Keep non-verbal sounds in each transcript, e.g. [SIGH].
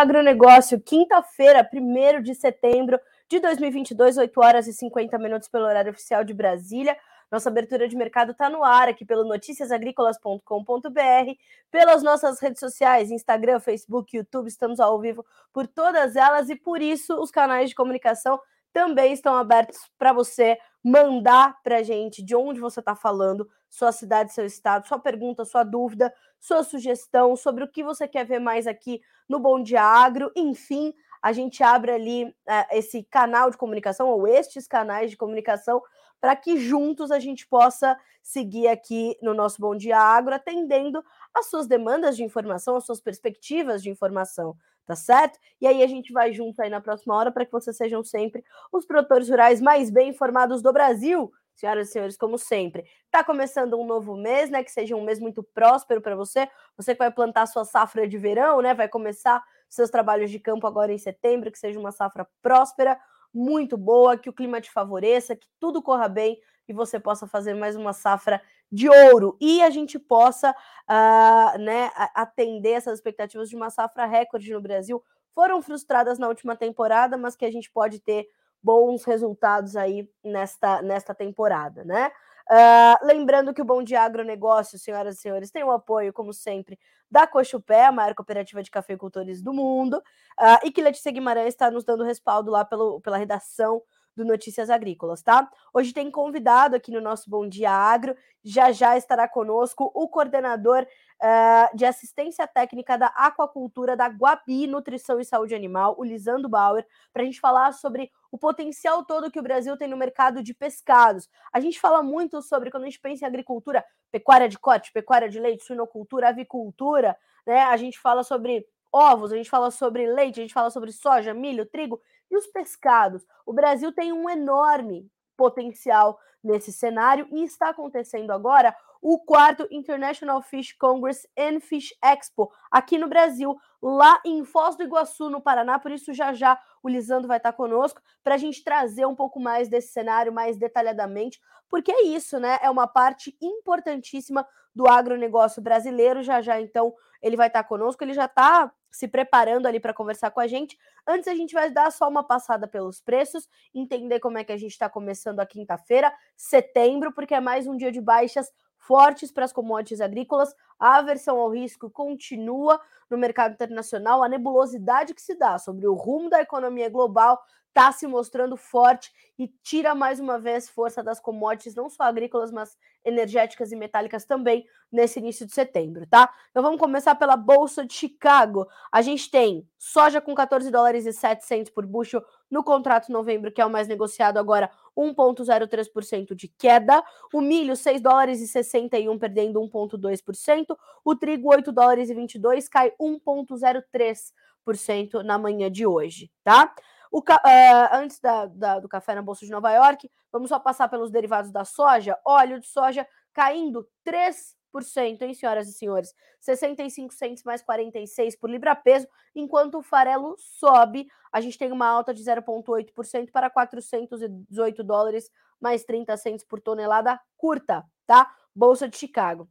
agronegócio, quinta-feira, 1 de setembro de 2022, 8 horas e 50 minutos pelo horário oficial de Brasília. Nossa abertura de mercado está no ar aqui pelo noticiasagricolas.com.br, pelas nossas redes sociais, Instagram, Facebook, YouTube, estamos ao vivo por todas elas e por isso os canais de comunicação também estão abertos para você mandar para a gente de onde você está falando, sua cidade, seu estado, sua pergunta, sua dúvida, sua sugestão sobre o que você quer ver mais aqui no Bom Dia Agro. Enfim, a gente abre ali uh, esse canal de comunicação, ou estes canais de comunicação, para que juntos a gente possa seguir aqui no nosso Bom Dia Agro, atendendo às suas demandas de informação, às suas perspectivas de informação tá certo? E aí a gente vai junto aí na próxima hora para que vocês sejam sempre os produtores rurais mais bem informados do Brasil. Senhoras e senhores, como sempre, tá começando um novo mês, né? Que seja um mês muito próspero para você. Você que vai plantar sua safra de verão, né? Vai começar seus trabalhos de campo agora em setembro, que seja uma safra próspera, muito boa, que o clima te favoreça, que tudo corra bem e você possa fazer mais uma safra de ouro e a gente possa uh, né, atender essas expectativas de uma safra recorde no Brasil. Foram frustradas na última temporada, mas que a gente pode ter bons resultados aí nesta, nesta temporada, né? Uh, lembrando que o Bom Dia Agronegócio, senhoras e senhores, tem o apoio, como sempre, da Cochupé, a maior cooperativa de cafeicultores do mundo, uh, e que Letícia Guimarães está nos dando respaldo lá pelo, pela redação do Notícias Agrícolas, tá? Hoje tem convidado aqui no nosso Bom Dia Agro, já já estará conosco o coordenador uh, de assistência técnica da aquacultura da Guabi Nutrição e Saúde Animal, o Lisandro Bauer, para a gente falar sobre o potencial todo que o Brasil tem no mercado de pescados. A gente fala muito sobre, quando a gente pensa em agricultura, pecuária de corte, pecuária de leite, suinocultura, avicultura, né? A gente fala sobre ovos, a gente fala sobre leite, a gente fala sobre soja, milho, trigo e os pescados. O Brasil tem um enorme potencial nesse cenário e está acontecendo agora o quarto International Fish Congress and Fish Expo aqui no Brasil, lá em Foz do Iguaçu, no Paraná. Por isso, já já o Lisandro vai estar conosco para a gente trazer um pouco mais desse cenário mais detalhadamente, porque é isso, né? É uma parte importantíssima do agronegócio brasileiro. Já já, então, ele vai estar conosco. Ele já está se preparando ali para conversar com a gente. Antes, a gente vai dar só uma passada pelos preços, entender como é que a gente está começando a quinta-feira, setembro, porque é mais um dia de baixas fortes para as commodities agrícolas. A aversão ao risco continua no mercado internacional. A nebulosidade que se dá sobre o rumo da economia global está se mostrando forte e tira mais uma vez força das commodities, não só agrícolas, mas energéticas e metálicas também nesse início de setembro, tá? Então vamos começar pela Bolsa de Chicago. A gente tem soja com 14 dólares e 700 por bushel no contrato novembro, que é o mais negociado agora, 1,03% de queda. O milho, 6 dólares e 61, perdendo 1,2%. O trigo, 8 dólares e 22, cai 1,03% na manhã de hoje, tá? O, uh, antes da, da, do café na Bolsa de Nova York, vamos só passar pelos derivados da soja. Óleo de soja caindo 3%, hein, senhoras e senhores? 65 centos mais 46 por libra peso, enquanto o farelo sobe. A gente tem uma alta de 0,8% para 418 dólares mais 30 centos por tonelada curta, tá? Bolsa de Chicago.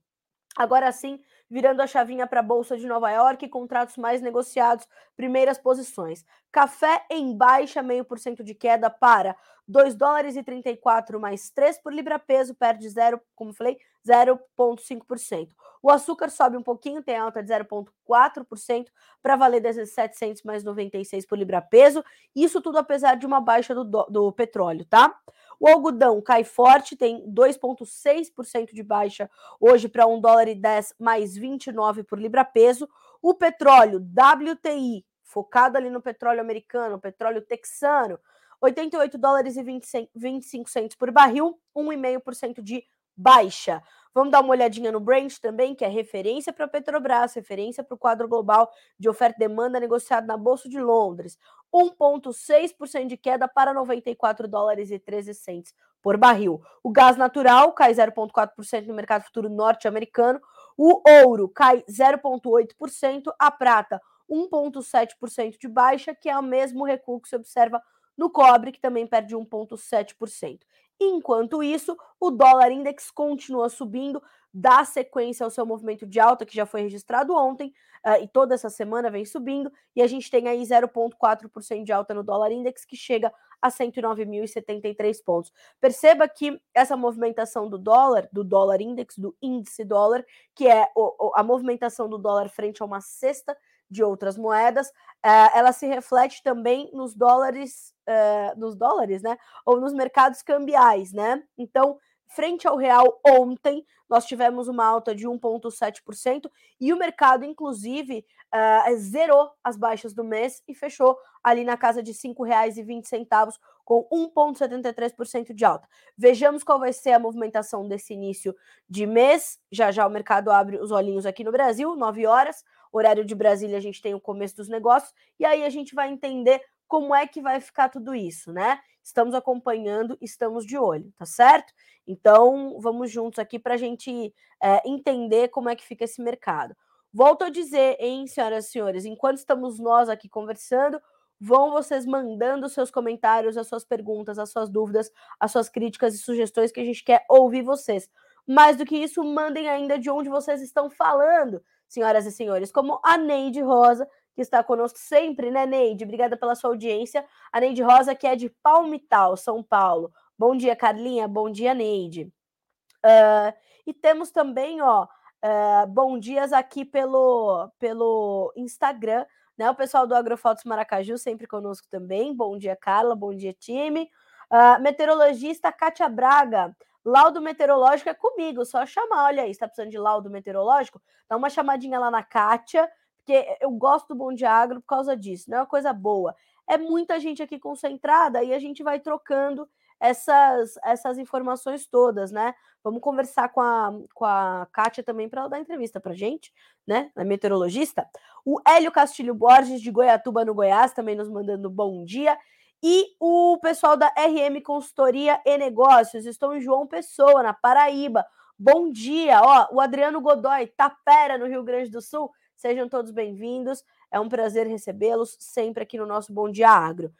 Agora sim, virando a chavinha para a Bolsa de Nova York, contratos mais negociados, primeiras posições. Café em baixa, meio por cento de queda para 2 dólares e 34 mais 3 por libra peso, perde 0, como falei, 0,5%. O açúcar sobe um pouquinho, tem alta de 0,4% para valer 17 mais 96 por libra peso. Isso tudo apesar de uma baixa do, do petróleo, tá? O algodão cai forte, tem 2,6% de baixa hoje para 1 dólar e 10 mais 29 por libra peso. O petróleo WTI, focado ali no petróleo americano, petróleo texano, 88 dólares e 20, 25 centos por barril, 1,5% de baixa. Vamos dar uma olhadinha no Brent também, que é referência para a Petrobras, referência para o quadro global de oferta e demanda negociado na Bolsa de Londres. 1,6% de queda para 94 dólares e 13 centes por barril. O gás natural cai 0,4% no mercado futuro norte-americano. O ouro cai 0,8%. A prata, 1,7% de baixa, que é o mesmo recuo que se observa no cobre, que também perde 1,7%. Enquanto isso, o dólar index continua subindo dá sequência ao seu movimento de alta que já foi registrado ontem uh, e toda essa semana vem subindo e a gente tem aí 0,4% de alta no dólar index que chega a 109.073 pontos. Perceba que essa movimentação do dólar, do dólar index, do índice dólar, que é o, a movimentação do dólar frente a uma cesta de outras moedas, uh, ela se reflete também nos dólares, uh, nos dólares, né? Ou nos mercados cambiais, né? Então, frente ao real ontem, nós tivemos uma alta de 1,7% e o mercado, inclusive, uh, zerou as baixas do mês e fechou ali na casa de R$ 5,20, com 1,73% de alta. Vejamos qual vai ser a movimentação desse início de mês. Já já o mercado abre os olhinhos aqui no Brasil, 9 horas horário de Brasília, a gente tem o começo dos negócios, e aí a gente vai entender como é que vai ficar tudo isso, né? Estamos acompanhando, estamos de olho, tá certo? Então, vamos juntos aqui para a gente é, entender como é que fica esse mercado. Volto a dizer, hein, senhoras e senhores, enquanto estamos nós aqui conversando, vão vocês mandando seus comentários, as suas perguntas, as suas dúvidas, as suas críticas e sugestões que a gente quer ouvir vocês. Mais do que isso, mandem ainda de onde vocês estão falando senhoras e senhores, como a Neide Rosa, que está conosco sempre, né, Neide? Obrigada pela sua audiência. A Neide Rosa, que é de Palmital, São Paulo. Bom dia, Carlinha. Bom dia, Neide. Uh, e temos também, ó, uh, bom dias aqui pelo, pelo Instagram, né? O pessoal do Agrofotos Maracaju sempre conosco também. Bom dia, Carla. Bom dia, time. Uh, meteorologista Kátia Braga. Laudo meteorológico é comigo, só chamar. Olha aí, está precisando de laudo meteorológico? Dá uma chamadinha lá na Kátia, porque eu gosto do Bom Dia Agro por causa disso, não é uma coisa boa. É muita gente aqui concentrada e a gente vai trocando essas, essas informações todas, né? Vamos conversar com a, com a Kátia também para ela dar entrevista para gente, né? A meteorologista. O Hélio Castilho Borges, de Goiatuba, no Goiás, também nos mandando bom dia. E o pessoal da RM Consultoria e Negócios estão em João Pessoa, na Paraíba. Bom dia, ó, o Adriano Godoy, Tapera, no Rio Grande do Sul. Sejam todos bem-vindos. É um prazer recebê-los sempre aqui no nosso Bom Dia Agro.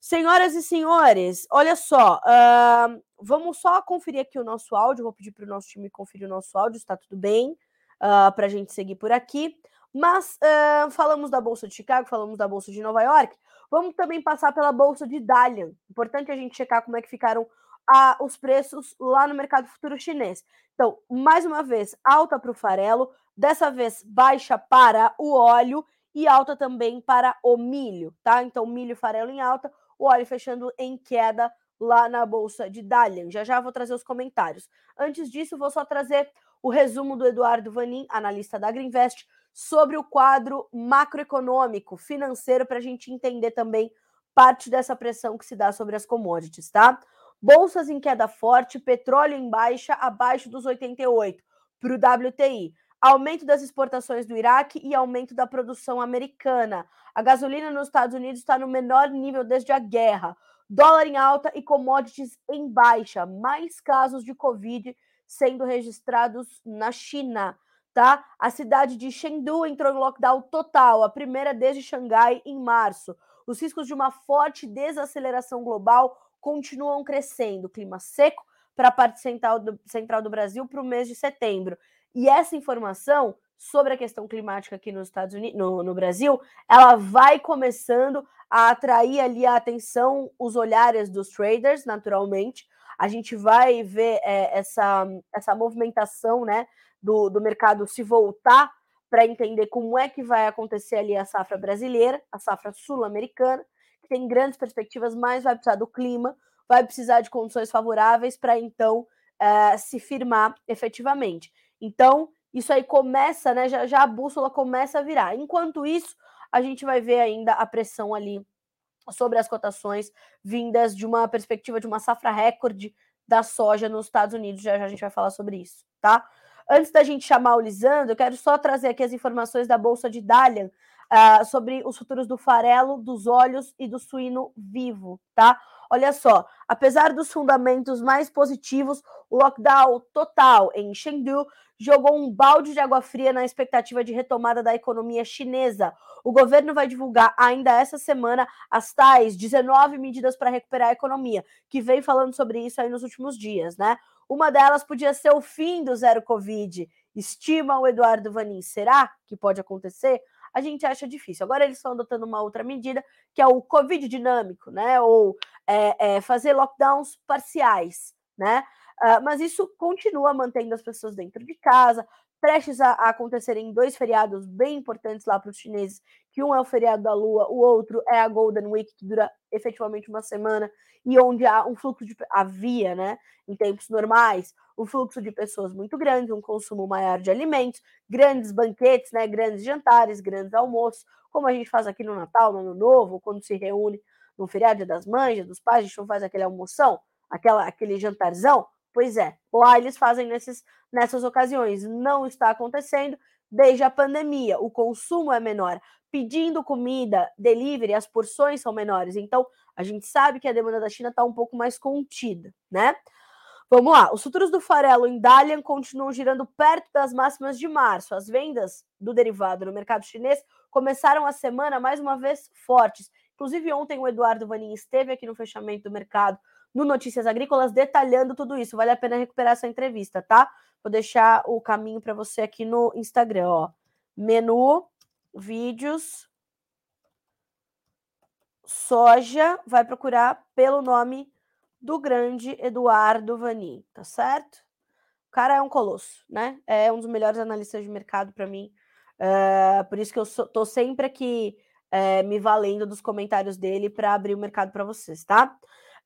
Senhoras e senhores, olha só, uh, vamos só conferir aqui o nosso áudio. Vou pedir para o nosso time conferir o nosso áudio, está tudo bem, uh, para a gente seguir por aqui. Mas uh, falamos da Bolsa de Chicago, falamos da Bolsa de Nova York. Vamos também passar pela bolsa de Dalian. Importante a gente checar como é que ficaram a, os preços lá no mercado futuro chinês. Então, mais uma vez, alta para o farelo, dessa vez baixa para o óleo e alta também para o milho, tá? Então, milho e farelo em alta, o óleo fechando em queda lá na bolsa de Dalian. Já já vou trazer os comentários. Antes disso, vou só trazer o resumo do Eduardo Vanin, analista da Greenvest, sobre o quadro macroeconômico, financeiro, para a gente entender também parte dessa pressão que se dá sobre as commodities, tá? Bolsas em queda forte, petróleo em baixa, abaixo dos 88 para o WTI. Aumento das exportações do Iraque e aumento da produção americana. A gasolina nos Estados Unidos está no menor nível desde a guerra. Dólar em alta e commodities em baixa. Mais casos de Covid sendo registrados na China tá? A cidade de Chengdu entrou em lockdown total, a primeira desde Xangai em março. Os riscos de uma forte desaceleração global continuam crescendo. Clima seco para a parte central do, central do Brasil para o mês de setembro. E essa informação sobre a questão climática aqui nos Estados Unidos, no, no, Brasil, ela vai começando a atrair ali a atenção, os olhares dos traders, naturalmente. A gente vai ver é, essa, essa movimentação, né, do, do mercado se voltar para entender como é que vai acontecer ali a safra brasileira, a safra sul-americana, que tem grandes perspectivas, mas vai precisar do clima, vai precisar de condições favoráveis para então é, se firmar efetivamente. Então, isso aí começa, né? Já, já a bússola começa a virar. Enquanto isso, a gente vai ver ainda a pressão ali sobre as cotações vindas de uma perspectiva de uma safra recorde da soja nos Estados Unidos. Já, já a gente vai falar sobre isso, tá? Antes da gente chamar o Lisandro, eu quero só trazer aqui as informações da Bolsa de Dalian uh, sobre os futuros do farelo, dos olhos e do suíno vivo, tá? Olha só, apesar dos fundamentos mais positivos, o lockdown total em Chengdu jogou um balde de água fria na expectativa de retomada da economia chinesa. O governo vai divulgar ainda essa semana as tais 19 medidas para recuperar a economia, que vem falando sobre isso aí nos últimos dias, né? Uma delas podia ser o fim do zero Covid. Estima o Eduardo Vanin. Será que pode acontecer? A gente acha difícil. Agora eles estão adotando uma outra medida, que é o Covid dinâmico, né? Ou é, é, fazer lockdowns parciais, né? Uh, mas isso continua mantendo as pessoas dentro de casa, prestes a, a acontecerem dois feriados bem importantes lá para os chineses, que um é o feriado da Lua, o outro é a Golden Week, que dura efetivamente uma semana, e onde há um fluxo de havia, né, em tempos normais, um fluxo de pessoas muito grande, um consumo maior de alimentos, grandes banquetes, né, grandes jantares, grandes almoços, como a gente faz aqui no Natal, no Ano Novo, quando se reúne no feriado das mães, dos pais, a gente não faz aquele almoção, aquela, aquele jantarzão, Pois é, lá eles fazem nesses, nessas ocasiões. Não está acontecendo desde a pandemia. O consumo é menor. Pedindo comida, delivery, as porções são menores. Então, a gente sabe que a demanda da China está um pouco mais contida, né? Vamos lá, os futuros do farelo em Dalian continuam girando perto das máximas de março. As vendas do derivado no mercado chinês começaram a semana mais uma vez fortes. Inclusive, ontem o Eduardo Vanin esteve aqui no fechamento do mercado no Notícias Agrícolas detalhando tudo isso. Vale a pena recuperar essa entrevista, tá? Vou deixar o caminho para você aqui no Instagram, ó. Menu, vídeos, soja, vai procurar pelo nome do grande Eduardo Vani, tá certo? O cara é um colosso, né? É um dos melhores analistas de mercado para mim. Uh, por isso que eu sou, tô sempre aqui uh, me valendo dos comentários dele para abrir o mercado para vocês, tá?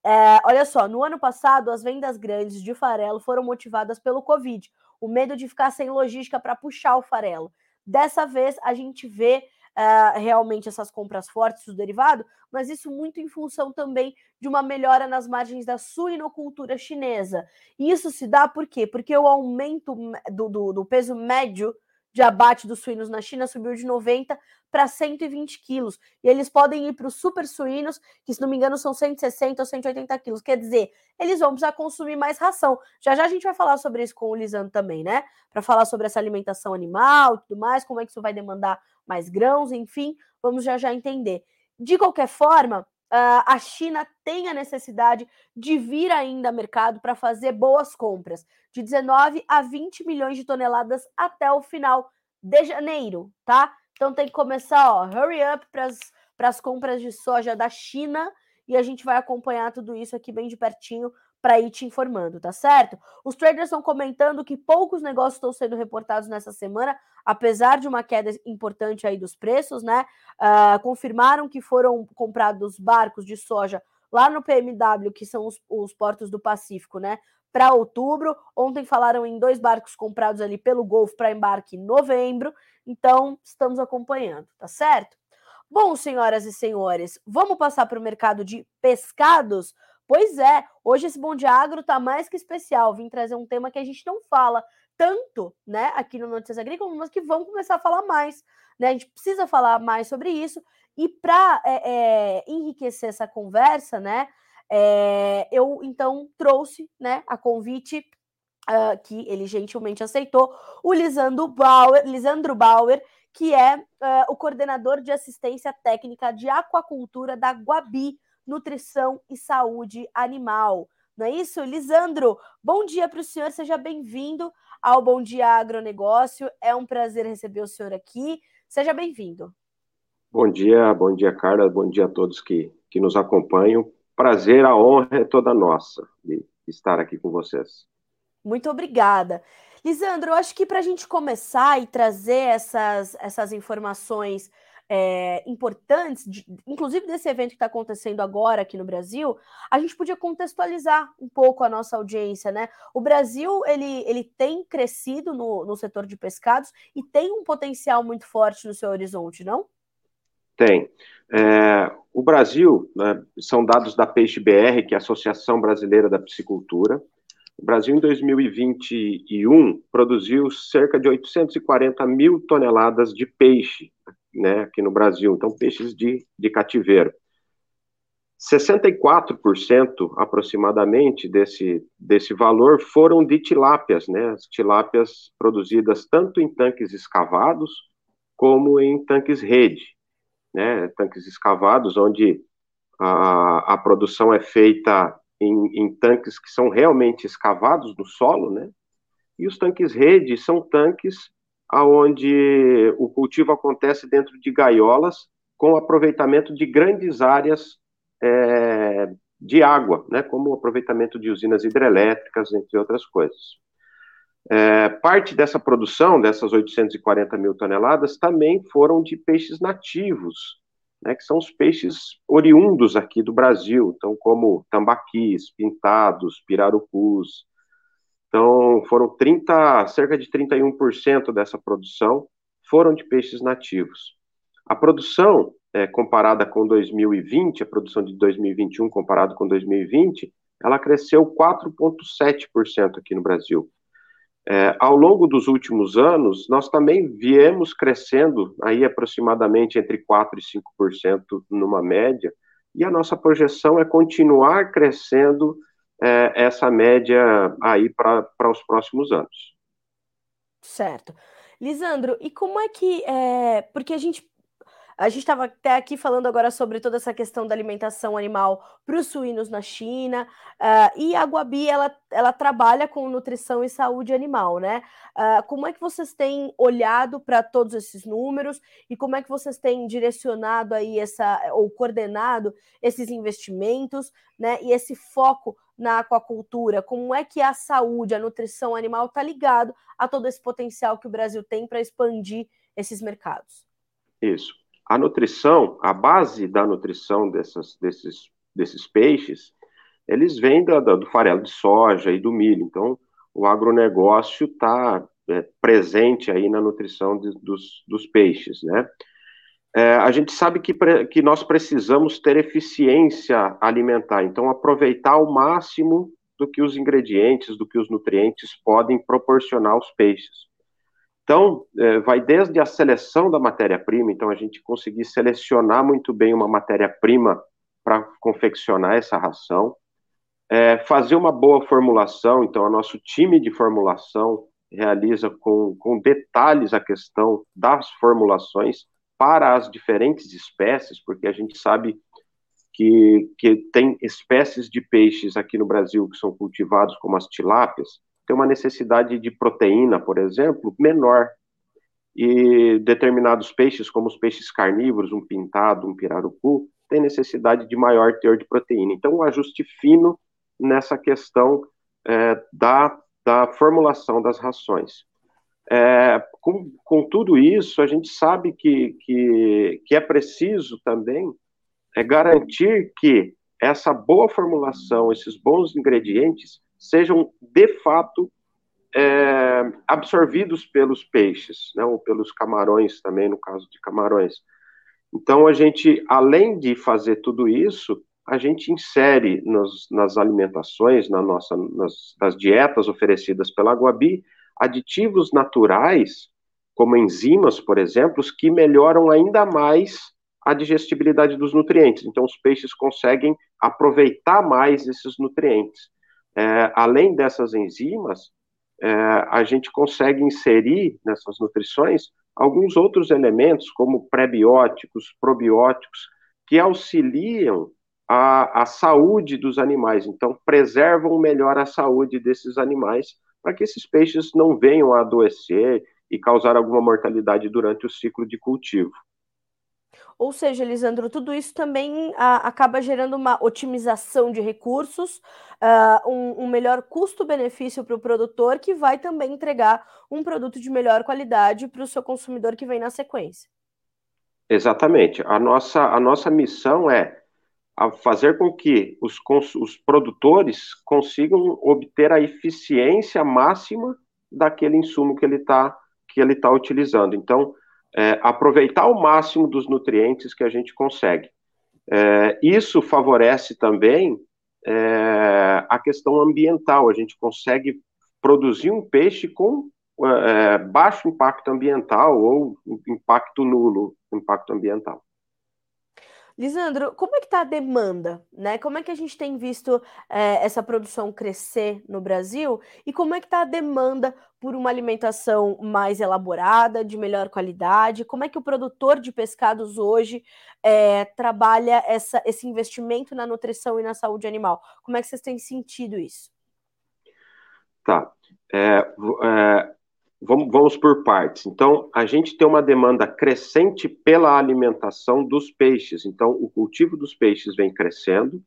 É, olha só, no ano passado, as vendas grandes de farelo foram motivadas pelo Covid, o medo de ficar sem logística para puxar o farelo. Dessa vez, a gente vê uh, realmente essas compras fortes do derivado, mas isso muito em função também de uma melhora nas margens da suinocultura chinesa. E isso se dá por quê? Porque o aumento do, do, do peso médio de abate dos suínos na China subiu de 90 para 120 quilos. E eles podem ir para os super suínos, que se não me engano são 160 ou 180 quilos. Quer dizer, eles vão precisar consumir mais ração. Já já a gente vai falar sobre isso com o Lisandro também, né? Para falar sobre essa alimentação animal e tudo mais, como é que isso vai demandar mais grãos, enfim, vamos já já entender. De qualquer forma, Uh, a China tem a necessidade de vir ainda ao mercado para fazer boas compras, de 19 a 20 milhões de toneladas até o final de janeiro, tá? Então tem que começar, ó, hurry up para as compras de soja da China e a gente vai acompanhar tudo isso aqui bem de pertinho para ir te informando, tá certo? Os traders estão comentando que poucos negócios estão sendo reportados nessa semana, apesar de uma queda importante aí dos preços, né? Uh, confirmaram que foram comprados barcos de soja lá no PMW, que são os, os portos do Pacífico, né? Para outubro. Ontem falaram em dois barcos comprados ali pelo Golfo para embarque em novembro. Então, estamos acompanhando, tá certo? Bom, senhoras e senhores, vamos passar para o mercado de pescados. Pois é, hoje esse Bom de Agro tá mais que especial. Vim trazer um tema que a gente não fala tanto, né, aqui no Notícias Agrícolas, mas que vamos começar a falar mais, né? A gente precisa falar mais sobre isso. E para é, é, enriquecer essa conversa, né, é, eu então trouxe, né, a convite uh, que ele gentilmente aceitou, o Lisandro Bauer, Lisandro Bauer, que é uh, o coordenador de assistência técnica de aquacultura da Guabi, nutrição e saúde animal. Não é isso? Lisandro, bom dia para o senhor, seja bem-vindo ao Bom Dia Agronegócio. É um prazer receber o senhor aqui. Seja bem-vindo. Bom dia, bom dia, Carla, bom dia a todos que, que nos acompanham. Prazer, a honra é toda nossa de estar aqui com vocês. Muito obrigada. Lisandro, eu acho que para a gente começar e trazer essas, essas informações é, importantes, de, inclusive desse evento que está acontecendo agora aqui no Brasil, a gente podia contextualizar um pouco a nossa audiência, né? O Brasil ele, ele tem crescido no, no setor de pescados e tem um potencial muito forte no seu horizonte, não? Tem. É, o Brasil, né, são dados da Peixe BR, que é a Associação Brasileira da Piscicultura. O Brasil, em 2021, produziu cerca de 840 mil toneladas de peixe né, aqui no Brasil, então peixes de, de cativeiro. 64% aproximadamente desse, desse valor foram de tilápias, né, as tilápias produzidas tanto em tanques escavados como em tanques rede, né, tanques escavados onde a, a produção é feita em, em, tanques que são realmente escavados no solo, né? E os tanques rede são tanques aonde o cultivo acontece dentro de gaiolas com aproveitamento de grandes áreas é, de água, né? Como o aproveitamento de usinas hidrelétricas, entre outras coisas. É, parte dessa produção, dessas 840 mil toneladas, também foram de peixes nativos, né, que são os peixes oriundos aqui do Brasil, então como tambaquis, pintados, pirarucus. Então, foram 30, cerca de 31% dessa produção foram de peixes nativos. A produção, é, comparada com 2020, a produção de 2021 comparado com 2020, ela cresceu 4,7% aqui no Brasil. É, ao longo dos últimos anos, nós também viemos crescendo aí aproximadamente entre 4% e 5% numa média, e a nossa projeção é continuar crescendo é, essa média aí para os próximos anos. Certo. Lisandro, e como é que. É, porque a gente a gente estava até aqui falando agora sobre toda essa questão da alimentação animal para os suínos na China, uh, e a Guabi, ela, ela trabalha com nutrição e saúde animal, né? Uh, como é que vocês têm olhado para todos esses números e como é que vocês têm direcionado aí essa, ou coordenado esses investimentos, né? E esse foco na aquacultura, como é que a saúde, a nutrição animal está ligado a todo esse potencial que o Brasil tem para expandir esses mercados? Isso a nutrição, a base da nutrição dessas, desses, desses peixes, eles vêm do, do farelo de soja e do milho. Então, o agronegócio está é, presente aí na nutrição de, dos, dos peixes, né? É, a gente sabe que, que nós precisamos ter eficiência alimentar, então aproveitar ao máximo do que os ingredientes, do que os nutrientes podem proporcionar aos peixes. Então, é, vai desde a seleção da matéria-prima, então a gente conseguir selecionar muito bem uma matéria-prima para confeccionar essa ração, é, fazer uma boa formulação, então o nosso time de formulação realiza com, com detalhes a questão das formulações para as diferentes espécies, porque a gente sabe que, que tem espécies de peixes aqui no Brasil que são cultivados como as tilápias, tem uma necessidade de proteína, por exemplo, menor. E determinados peixes, como os peixes carnívoros, um pintado, um pirarucu, tem necessidade de maior teor de proteína. Então, um ajuste fino nessa questão é, da, da formulação das rações. É, com, com, tudo isso, a gente sabe que, que, que é preciso também é garantir que essa boa formulação, esses bons ingredientes, sejam de fato é, absorvidos pelos peixes, né, ou pelos camarões também, no caso de camarões. Então, a gente, além de fazer tudo isso, a gente insere nos, nas alimentações, na nossa, nas, nas dietas oferecidas pela Guabi, aditivos naturais, como enzimas, por exemplo, que melhoram ainda mais a digestibilidade dos nutrientes. Então, os peixes conseguem aproveitar mais esses nutrientes é, além dessas enzimas, é, a gente consegue inserir nessas nutrições alguns outros elementos, como prebióticos, probióticos, que auxiliam a, a saúde dos animais. Então, preservam melhor a saúde desses animais, para que esses peixes não venham a adoecer e causar alguma mortalidade durante o ciclo de cultivo. Ou seja, Lisandro, tudo isso também a, ah, acaba gerando uma otimização de recursos, uh, um, um, melhor custo-benefício para o produtor, que vai também entregar um produto de melhor qualidade para o seu consumidor que vem na sequência. Exatamente. A nossa, a nossa missão é fazer com que os, os produtores consigam obter a eficiência máxima daquele insumo que ele está que ele tá utilizando. Então, é, aproveitar ao máximo dos nutrientes que a gente consegue. É, isso favorece também é, a questão ambiental. A gente consegue produzir um peixe com é, baixo impacto ambiental ou impacto nulo impacto ambiental. Lisandro, como é que está a demanda, né? Como é que a gente tem visto é, essa produção crescer no Brasil e como é que está a demanda por uma alimentação mais elaborada, de melhor qualidade? Como é que o produtor de pescados hoje é, trabalha essa, esse investimento na nutrição e na saúde animal? Como é que vocês têm sentido isso? Tá. É, é, vamos, vamos por partes. Então, a gente tem uma demanda crescente pela alimentação dos peixes. Então, o cultivo dos peixes vem crescendo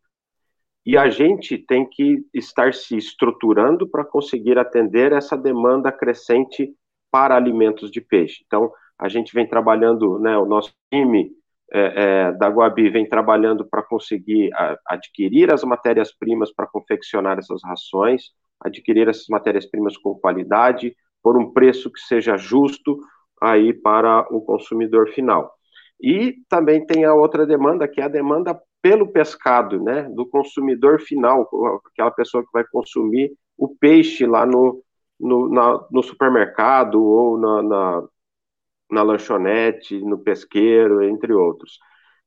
e a gente tem que estar se estruturando para conseguir atender essa demanda crescente para alimentos de peixe. Então, a gente vem trabalhando, né, o nosso time é, é, da Guabi vem trabalhando para conseguir a, adquirir as matérias-primas para confeccionar essas rações, adquirir essas matérias-primas com qualidade, por um preço que seja justo aí para o consumidor final. E também tem a outra demanda, que é a demanda pelo pescado, né, do consumidor final, aquela pessoa que vai consumir o peixe lá no, no, na, no supermercado ou na, na, na, lanchonete, no pesqueiro, entre outros.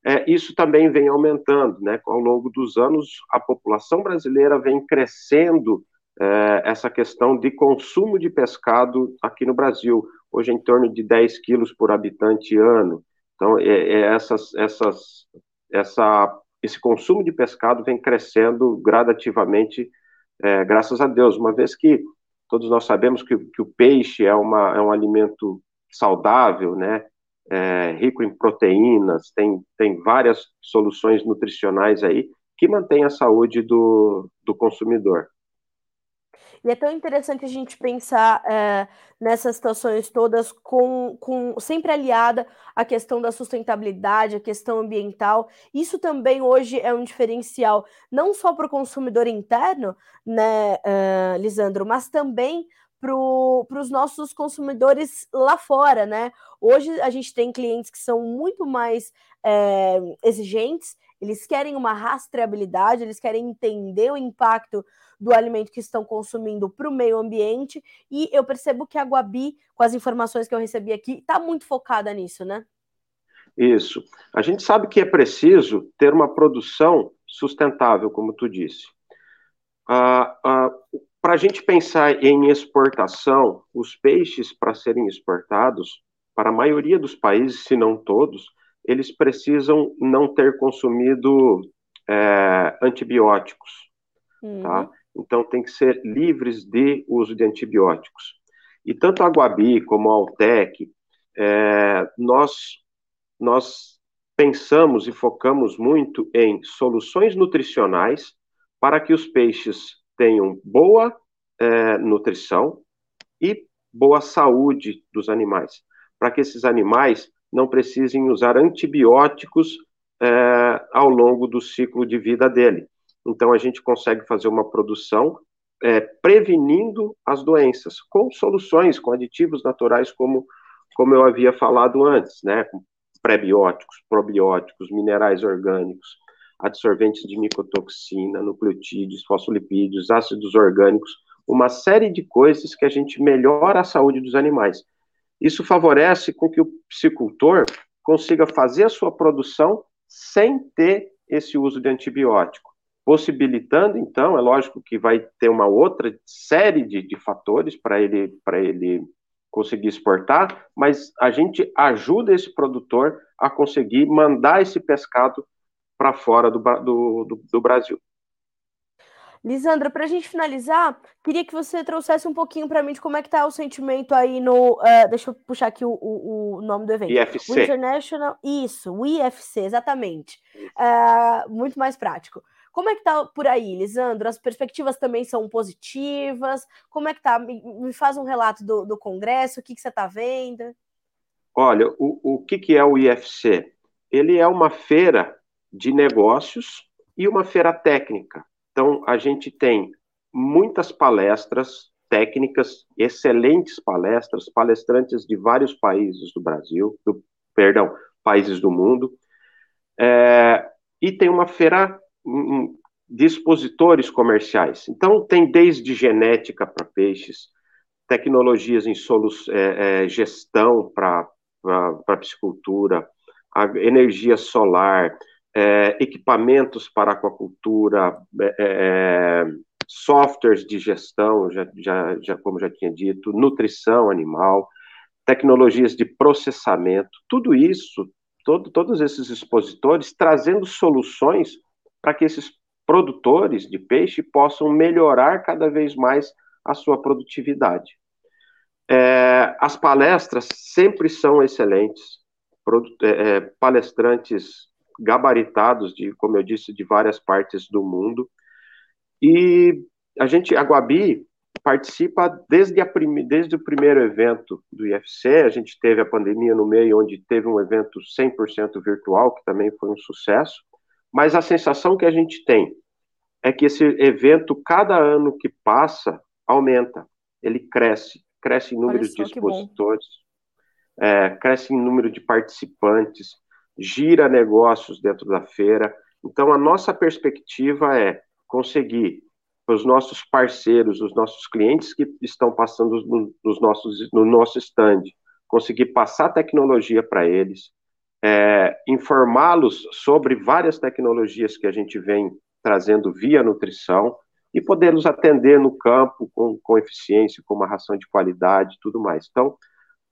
É, isso também vem aumentando, né, ao longo dos anos, a população brasileira vem crescendo é, essa questão de consumo de pescado aqui no Brasil, hoje em torno de 10 quilos por habitante ano. Então, é, é essas, essas, essa, esse consumo de pescado vem crescendo gradativamente, é, graças a Deus, uma vez que todos nós sabemos que, que o peixe é, uma, é um alimento saudável, né? É, rico em proteínas, tem, tem várias soluções nutricionais aí que mantêm a saúde do, do consumidor. E é tão interessante a gente pensar é, nessas situações todas com, com sempre aliada à questão da sustentabilidade, à questão ambiental. Isso também hoje é um diferencial, não só para o consumidor interno, né, uh, Lisandro, mas também para os nossos consumidores lá fora, né? Hoje a gente tem clientes que são muito mais é, exigentes, eles querem uma rastreabilidade, eles querem entender o impacto do alimento que estão consumindo para o meio ambiente. E eu percebo que a Guabi, com as informações que eu recebi aqui, está muito focada nisso, né? Isso. A gente sabe que é preciso ter uma produção sustentável, como tu disse. Ah, ah, para a gente pensar em exportação, os peixes, para serem exportados, para a maioria dos países, se não todos, eles precisam não ter consumido é, antibióticos, tá? uhum. tá? Então, tem que ser livres de uso de antibióticos. E tanto a Guabi como a Altec, é, nós, nós pensamos e focamos muito em soluções nutricionais para que os peixes tenham boa é, nutrição e boa saúde dos animais, para que esses animais não precisem usar antibióticos é, ao longo do ciclo de vida dele. Então, a gente consegue fazer uma produção é, prevenindo as doenças, com soluções, com aditivos naturais, como, como eu havia falado antes, né? Com prebióticos, probióticos, minerais orgânicos, absorventes de micotoxina, nucleotídeos, fosfolipídios, ácidos orgânicos, uma série de coisas que a gente melhora a saúde dos animais. Isso favorece com que o psicultor consiga fazer a sua produção sem ter esse uso de antibiótico possibilitando, então, é lógico que vai ter uma outra série de, de fatores para ele, ele conseguir exportar, mas a gente ajuda esse produtor a conseguir mandar esse pescado para fora do, do, do, do Brasil. Lisandra, para a gente finalizar, queria que você trouxesse um pouquinho para mim de como é que está o sentimento aí no. Uh, deixa eu puxar aqui o, o, o, nome do evento. IFC. O International. Isso, o IFC, exatamente. Uh, muito mais prático. Como é que tá por aí, Lisandro? As perspectivas também são positivas? Como é que tá? Me, me faz um relato do, do Congresso, o que, que você está vendo? Olha, o, o que, que é o IFC? Ele é uma feira de negócios e uma feira técnica. Então, a gente tem muitas palestras técnicas, excelentes palestras, palestrantes de vários países do Brasil, do, perdão, países do mundo. É, e tem uma feira dispositores comerciais. Então, tem desde genética para peixes, tecnologias em solos, é, é, gestão para piscicultura, energia solar, é, equipamentos para aquacultura, é, é, softwares de gestão, já, já, já, como já tinha dito, nutrição animal, tecnologias de processamento, tudo isso, todo, todos esses expositores trazendo soluções para que esses produtores de peixe possam melhorar cada vez mais a sua produtividade. É, as palestras sempre são excelentes, é, é, palestrantes gabaritados, de, como eu disse, de várias partes do mundo, e a gente, a Guabi, participa desde, a prime, desde o primeiro evento do IFC, a gente teve a pandemia no meio, onde teve um evento 100% virtual, que também foi um sucesso, mas a sensação que a gente tem é que esse evento, cada ano que passa, aumenta, ele cresce, cresce em número de expositores, é, cresce em número de participantes, gira negócios dentro da feira. Então, a nossa perspectiva é conseguir os nossos parceiros, os nossos clientes que estão passando no, nos nossos, no nosso stand, conseguir passar tecnologia para eles, é, informá-los sobre várias tecnologias que a gente vem trazendo via nutrição e poder-los atender no campo com, com eficiência, com uma ração de qualidade e tudo mais. Então,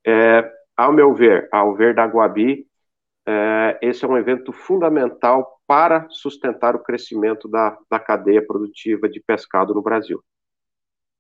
é, ao meu ver, ao ver da Guabi, é, esse é um evento fundamental para sustentar o crescimento da, da cadeia produtiva de pescado no Brasil.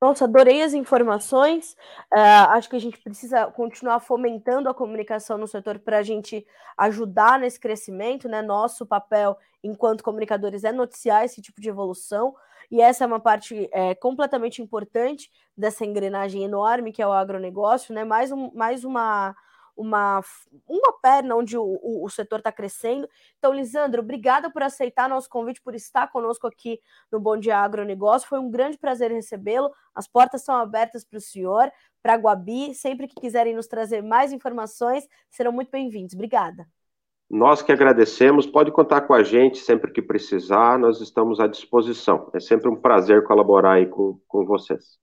Nossa, adorei as informações. Uh, acho que a gente precisa continuar fomentando a comunicação no setor para a gente ajudar nesse crescimento, né? Nosso papel enquanto comunicadores é noticiar esse tipo de evolução, e essa é uma parte é, completamente importante dessa engrenagem enorme que é o agronegócio, né? Mais, um, mais uma uma, uma perna onde o, o, o setor está crescendo. Então, Lisandro, obrigada por aceitar nosso convite, por estar conosco aqui no Bom Dia Agronegócio. Foi um grande prazer recebê-lo. As portas estão abertas para o senhor, para a Guabi. Sempre que quiserem nos trazer mais informações, serão muito bem-vindos. Obrigada. Nós que agradecemos, pode contar com a gente sempre que precisar, nós estamos à disposição. É sempre um prazer colaborar aí com, com vocês.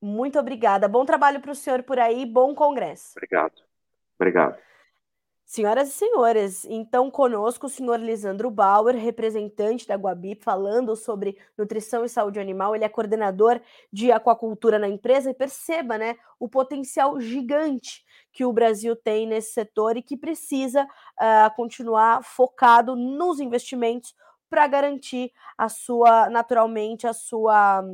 Muito obrigada. Bom trabalho para o senhor por aí, bom congresso. Obrigado. Obrigado. Senhoras e senhores, então conosco o senhor Lisandro Bauer, representante da Guabi, falando sobre nutrição e saúde animal. Ele é coordenador de aquacultura na empresa e perceba, né, o potencial gigante que o Brasil tem nesse setor e que precisa uh, continuar focado nos investimentos para garantir a sua, naturalmente, a sua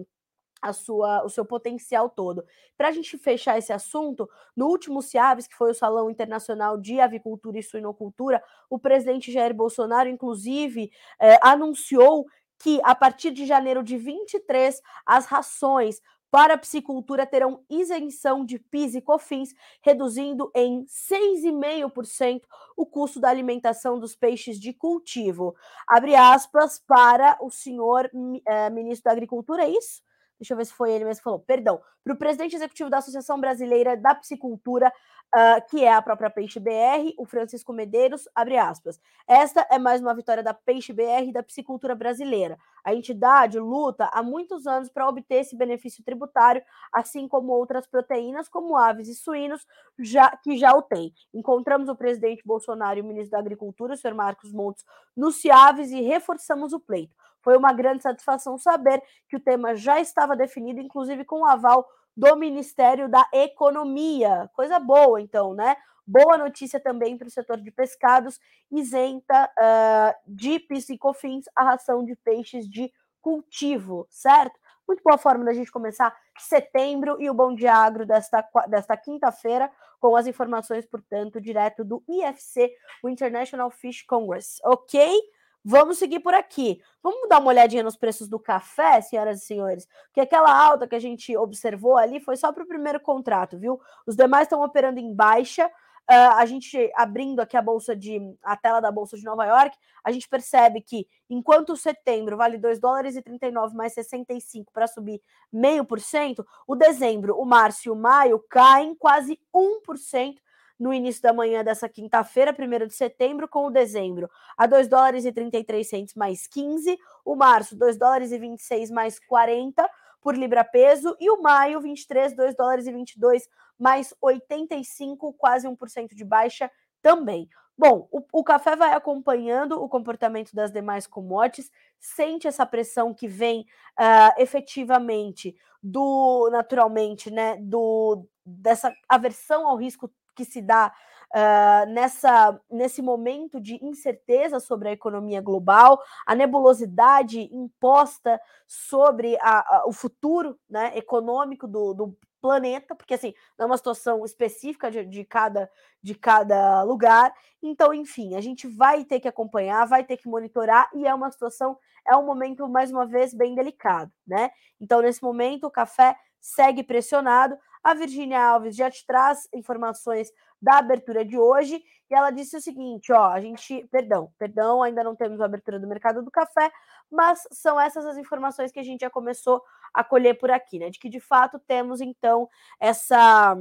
a sua, o seu potencial todo. Para a gente fechar esse assunto, no último CIAVES, que foi o Salão Internacional de Avicultura e Suinocultura, o presidente Jair Bolsonaro, inclusive, eh, anunciou que a partir de janeiro de 23, as rações para a piscicultura terão isenção de PIS e COFINS, reduzindo em 6,5% o custo da alimentação dos peixes de cultivo. Abre aspas para o senhor eh, ministro da Agricultura, é isso? Deixa eu ver se foi ele mesmo que falou, perdão, para o presidente executivo da Associação Brasileira da Psicultura, uh, que é a própria Peixe BR, o Francisco Medeiros, abre aspas. Esta é mais uma vitória da Peixe BR e da psicultura brasileira. A entidade luta há muitos anos para obter esse benefício tributário, assim como outras proteínas, como aves e suínos, já, que já o têm. Encontramos o presidente Bolsonaro e o ministro da Agricultura, o senhor Marcos Montes, no Ciaves e reforçamos o pleito. Foi uma grande satisfação saber que o tema já estava definido, inclusive com o aval do Ministério da Economia. Coisa boa, então, né? Boa notícia também para o setor de pescados, isenta uh, de PIS e COFINS a ração de peixes de cultivo, certo? Muito boa forma da gente começar setembro e o Bom Dia Agro desta, desta quinta-feira, com as informações, portanto, direto do IFC, o International Fish Congress, ok? Vamos seguir por aqui. Vamos dar uma olhadinha nos preços do café, senhoras e senhores, porque aquela alta que a gente observou ali foi só para o primeiro contrato, viu? Os demais estão operando em baixa. Uh, a gente abrindo aqui a bolsa de a tela da bolsa de Nova York, a gente percebe que enquanto setembro vale 2 dólares e 39 mais 65 para subir meio por cento, o dezembro, o março e o maio caem quase 1% no início da manhã dessa quinta-feira, 1 de setembro, com o dezembro a 2 dólares e 33 centos mais 15, o março 2 dólares e 26 mais 40 por libra peso e o maio 23 2 dólares e 22 mais 85, quase 1% de baixa também. Bom, o, o, café vai acompanhando o comportamento das demais commodities, sente essa pressão que vem uh, efetivamente do, naturalmente, né, do, dessa aversão ao risco que se dá uh, nessa, nesse momento de incerteza sobre a economia global, a nebulosidade imposta sobre a, a, o futuro né, econômico do, do planeta, porque assim, não é uma situação específica de, de, cada, de cada lugar. Então, enfim, a gente vai ter que acompanhar, vai ter que monitorar, e é uma situação, é um momento, mais uma vez, bem delicado, né? Então, nesse momento, o café segue pressionado. A Virginia Alves já te traz informações da abertura de hoje, e ela disse o seguinte: ó, a gente, perdão, perdão, ainda não temos a abertura do mercado do café, mas são essas as informações que a gente já começou a colher por aqui, né? De que de fato temos então essa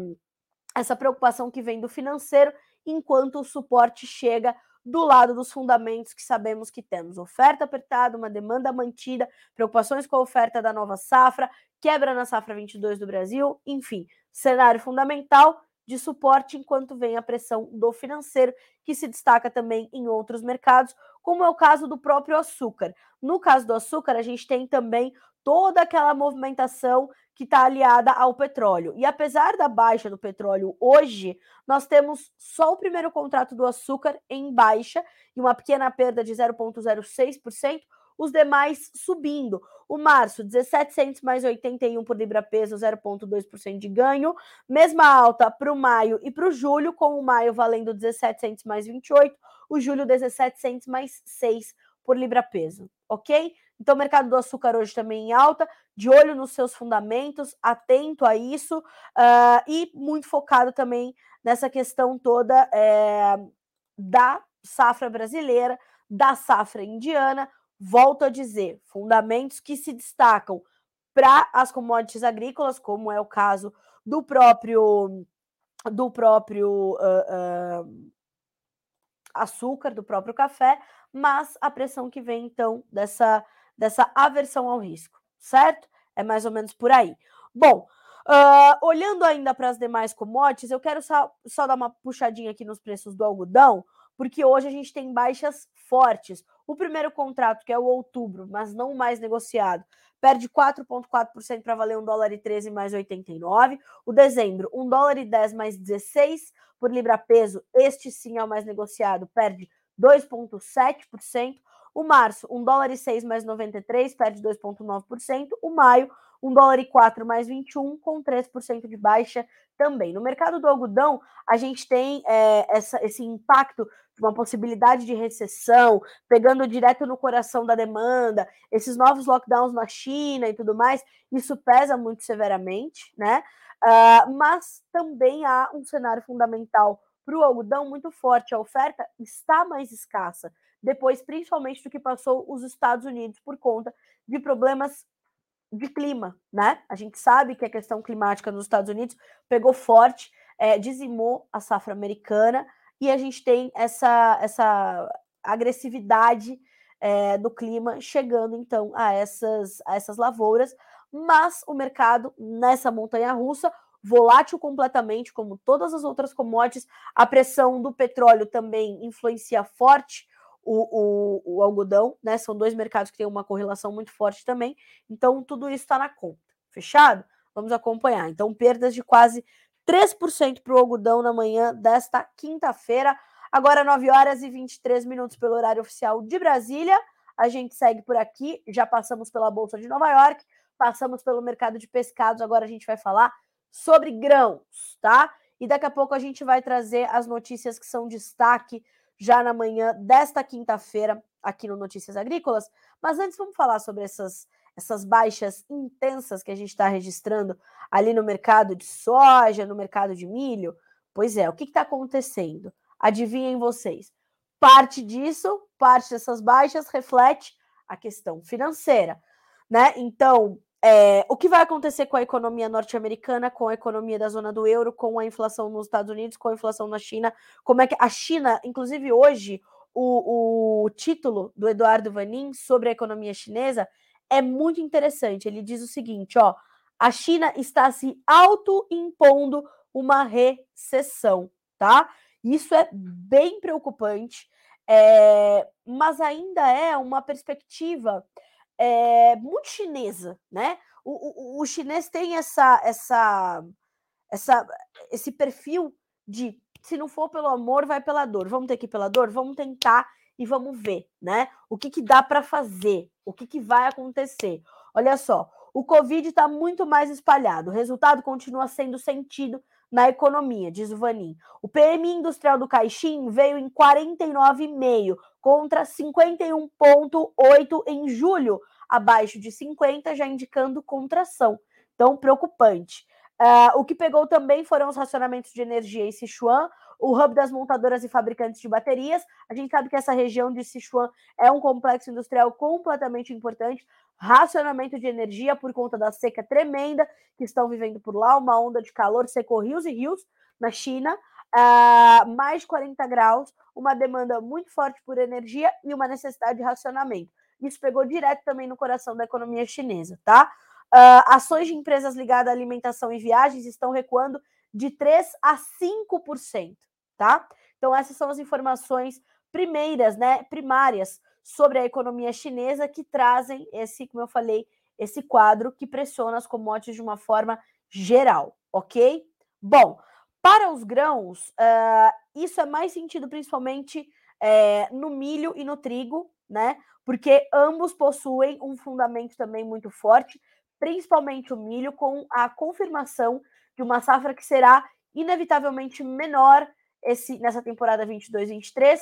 essa preocupação que vem do financeiro, enquanto o suporte chega do lado dos fundamentos que sabemos que temos. Oferta apertada, uma demanda mantida, preocupações com a oferta da nova safra, quebra na safra 22 do Brasil, enfim, cenário fundamental de suporte enquanto vem a pressão do financeiro, que se destaca também em outros mercados, como é o caso do próprio açúcar. No caso do açúcar, a gente tem também toda aquela movimentação que está aliada ao petróleo. E apesar da baixa do petróleo hoje, nós temos só o primeiro contrato do açúcar em baixa e uma pequena perda de 0,06%, os demais subindo. O março, 17 mais 81 por libra peso, 0,2% de ganho. Mesma alta para o maio e para o julho, com o maio valendo 17 mais 28, o julho 17 mais 6 por libra peso, ok? Então, o mercado do açúcar hoje também em alta, de olho nos seus fundamentos, atento a isso uh, e muito focado também nessa questão toda é, da safra brasileira, da safra indiana, volto a dizer, fundamentos que se destacam para as commodities agrícolas, como é o caso do próprio do próprio uh, uh, açúcar, do próprio café, mas a pressão que vem então dessa dessa aversão ao risco, certo? É mais ou menos por aí. Bom, uh, olhando ainda para as demais commodities, eu quero só, só dar uma puxadinha aqui nos preços do algodão, porque hoje a gente tem baixas fortes. O primeiro contrato, que é o outubro, mas não mais negociado, perde 4,4% para valer 1 dólar e 13 mais 89. O dezembro, 1 dólar e 10 mais 16 por libra peso, este sim é o mais negociado, perde 2,7%. O março, 1 dólar e 6 mais 93, perde 2,9%. O maio, 1 dólar e 4 mais 21, com 3% de baixa também. No mercado do algodão, a gente tem é, essa, esse impacto uma possibilidade de recessão, pegando direto no coração da demanda, esses novos lockdowns na China e tudo mais, isso pesa muito severamente, né? Uh, mas também há um cenário fundamental para o algodão muito forte. A oferta está mais escassa, depois, principalmente, do que passou os Estados Unidos por conta de problemas de clima, né? A gente sabe que a questão climática nos Estados Unidos pegou forte, é, dizimou a safra americana e a gente tem essa, essa agressividade é, do clima chegando então a essas, a essas lavouras, mas o mercado nessa montanha russa volátil completamente, como todas as outras commodities, a pressão do petróleo também influencia forte o, o, o, algodão, né? São dois mercados que têm uma correlação muito forte também. Então, tudo isso está na conta. Fechado? Vamos acompanhar. Então, perdas de quase 3% para o algodão na manhã desta quinta-feira. Agora, 9 horas e 23 minutos pelo horário oficial de Brasília. A gente segue por aqui. Já passamos pela Bolsa de Nova York, passamos pelo mercado de pescados. Agora a gente vai falar sobre grãos, tá? E daqui a pouco a gente vai trazer as notícias que são destaque já na manhã desta quinta-feira aqui no Notícias Agrícolas. Mas antes, vamos falar sobre essas, essas baixas intensas que a gente está registrando ali no mercado de soja, no mercado de milho. Pois é, o que está acontecendo? Adivinhem vocês. Parte disso, parte dessas baixas, reflete a questão financeira, né? Então, é, o que vai acontecer com a economia norte-americana, com a economia da zona do euro, com a inflação nos Estados Unidos, com a inflação na China? Como é que a China, inclusive hoje, o, o título do Eduardo Vanin sobre a economia chinesa é muito interessante. Ele diz o seguinte: ó, a China está se autoimpondo uma recessão, tá? Isso é bem preocupante, é, mas ainda é uma perspectiva é, muito chinesa, né? O, o, o, chinês tem essa, essa, essa, esse perfil de se não for pelo amor, vai pela dor. Vamos ter que ir pela dor? Vamos tentar e vamos ver, né? O que, que dá para fazer, o que, que vai acontecer. Olha só, o Covid está muito mais espalhado, o resultado continua sendo sentido na economia, diz o Vanin. O PMI industrial do Caixin veio em 49,5 contra 51,8 em julho, abaixo de 50, já indicando contração. Então, preocupante. Uh, o que pegou também foram os racionamentos de energia em Sichuan, o hub das montadoras e fabricantes de baterias. A gente sabe que essa região de Sichuan é um complexo industrial completamente importante. Racionamento de energia por conta da seca tremenda que estão vivendo por lá, uma onda de calor secou rios e rios na China, uh, mais de 40 graus, uma demanda muito forte por energia e uma necessidade de racionamento. Isso pegou direto também no coração da economia chinesa, tá? Uh, ações de empresas ligadas à alimentação e viagens estão recuando de 3 a 5%, tá? Então, essas são as informações primeiras, né, primárias sobre a economia chinesa que trazem esse, como eu falei, esse quadro que pressiona as commodities de uma forma geral, ok? Bom, para os grãos, uh, isso é mais sentido principalmente é, no milho e no trigo, né? Porque ambos possuem um fundamento também muito forte, principalmente o milho, com a confirmação de uma safra que será inevitavelmente menor esse, nessa temporada 22-23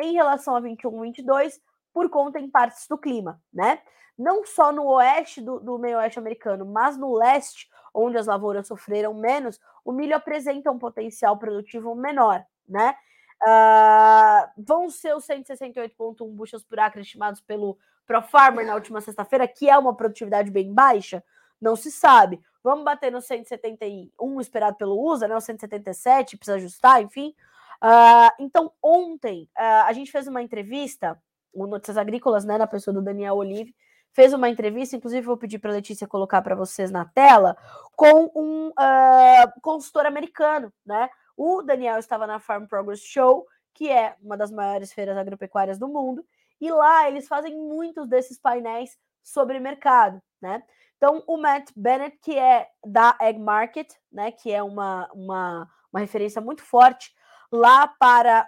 em relação a 21-22, por conta em partes do clima, né? Não só no oeste do, do meio oeste americano, mas no leste, onde as lavouras sofreram menos, o milho apresenta um potencial produtivo menor, né? Uh, vão ser os 168,1 bushels por acre estimados pelo ProFarmer na última sexta-feira, que é uma produtividade bem baixa? Não se sabe. Vamos bater no 171 esperado pelo USA, né? O 177, precisa ajustar, enfim. Uh, então, ontem, uh, a gente fez uma entrevista, o Notícias Agrícolas, né, na pessoa do Daniel Olive, fez uma entrevista, inclusive vou pedir para a Letícia colocar para vocês na tela, com um uh, consultor americano, né? O Daniel estava na Farm Progress Show, que é uma das maiores feiras agropecuárias do mundo, e lá eles fazem muitos desses painéis sobre mercado, né? Então, o Matt Bennett, que é da Egg Market, né, que é uma, uma, uma referência muito forte lá para,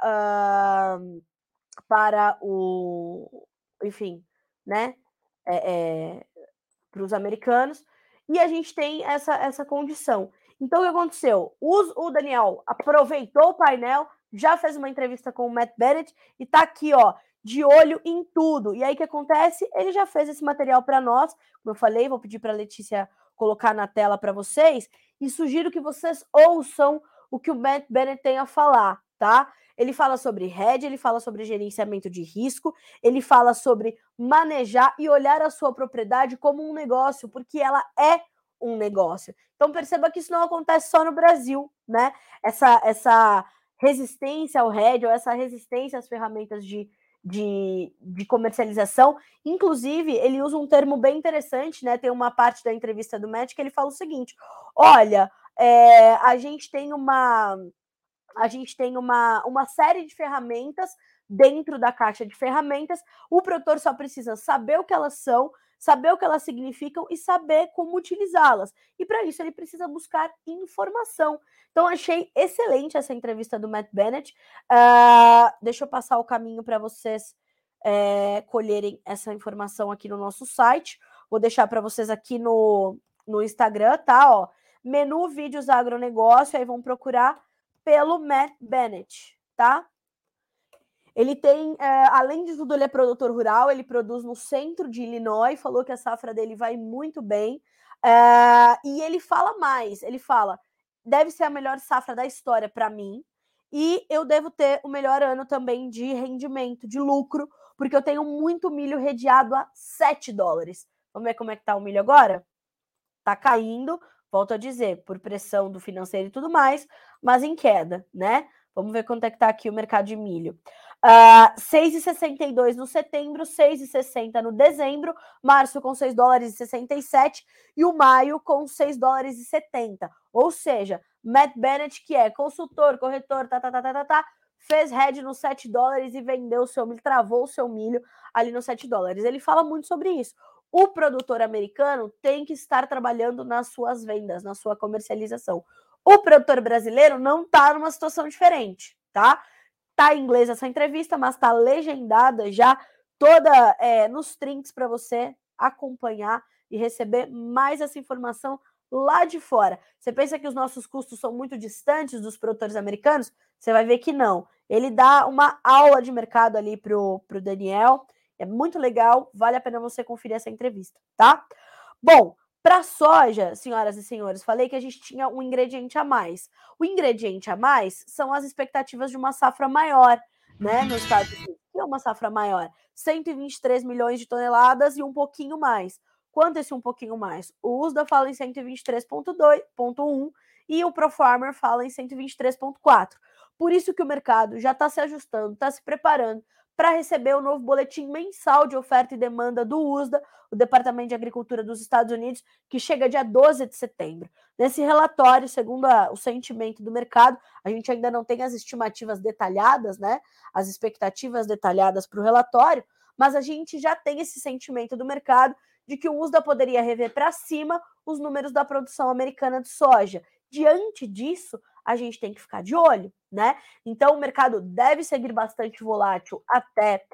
uh, para o, enfim, né, é, é, para os americanos, e a gente tem essa, essa condição. Então, o que aconteceu? O, o Daniel aproveitou o painel, já fez uma entrevista com o Matt Bennett e está aqui, ó, de olho em tudo. E aí o que acontece? Ele já fez esse material para nós, como eu falei, vou pedir para a Letícia colocar na tela para vocês e sugiro que vocês ouçam o que o Matt Bennett tem a falar, tá? Ele fala sobre hedge, ele fala sobre gerenciamento de risco, ele fala sobre manejar e olhar a sua propriedade como um negócio, porque ela é um negócio. Então perceba que isso não acontece só no Brasil, né? Essa essa resistência ao hedge ou essa resistência às ferramentas de, de, de comercialização. Inclusive, ele usa um termo bem interessante, né? Tem uma parte da entrevista do Matt que ele fala o seguinte: olha, é, a gente tem uma a gente tem uma, uma série de ferramentas dentro da caixa de ferramentas. O produtor só precisa saber o que elas são, saber o que elas significam e saber como utilizá-las. E para isso ele precisa buscar informação. Então achei excelente essa entrevista do Matt Bennett. Uh, deixa eu passar o caminho para vocês é, colherem essa informação aqui no nosso site. Vou deixar para vocês aqui no, no Instagram, tá? Ó, menu vídeos agronegócio, aí vão procurar pelo Matt Bennett, tá? Ele tem, é, além de tudo, ele é produtor rural, ele produz no centro de Illinois, falou que a safra dele vai muito bem. É, e ele fala mais, ele fala, deve ser a melhor safra da história para mim, e eu devo ter o melhor ano também de rendimento, de lucro, porque eu tenho muito milho redeado a 7 dólares. Vamos ver como é que tá o milho agora? Tá caindo, volto a dizer, por pressão do financeiro e tudo mais, mas em queda, né? Vamos ver quanto é que tá aqui o mercado de milho. Uh, 6,62 no setembro, 6,60 no dezembro, março com 6 dólares e 67 e o maio com 6 dólares e 70. Ou seja, Matt Bennett, que é consultor, corretor, tá, tá, tá, tá, tá, tá fez head nos 7 dólares e vendeu o seu milho, travou o seu milho ali nos 7 dólares. Ele fala muito sobre isso. O produtor americano tem que estar trabalhando nas suas vendas, na sua comercialização. O produtor brasileiro não está numa situação diferente, tá? Tá em inglês essa entrevista, mas tá legendada já toda é, nos trinks para você acompanhar e receber mais essa informação lá de fora. Você pensa que os nossos custos são muito distantes dos produtores americanos? Você vai ver que não. Ele dá uma aula de mercado ali pro, pro Daniel. É muito legal, vale a pena você conferir essa entrevista, tá? Bom, para soja, senhoras e senhores, falei que a gente tinha um ingrediente a mais. O ingrediente a mais são as expectativas de uma safra maior, né, nos Estados Unidos. Que é uma safra maior? 123 milhões de toneladas e um pouquinho mais. Quanto esse um pouquinho mais? O USDA fala em 123,2.1 e o Profarmer fala em 123,4. Por isso que o mercado já está se ajustando, está se preparando para receber o novo boletim mensal de oferta e demanda do USDA, o Departamento de Agricultura dos Estados Unidos, que chega dia 12 de setembro. Nesse relatório, segundo a, o sentimento do mercado, a gente ainda não tem as estimativas detalhadas, né? As expectativas detalhadas para o relatório, mas a gente já tem esse sentimento do mercado de que o USDA poderia rever para cima os números da produção americana de soja. Diante disso, a gente tem que ficar de olho, né? Então o mercado deve seguir bastante volátil até,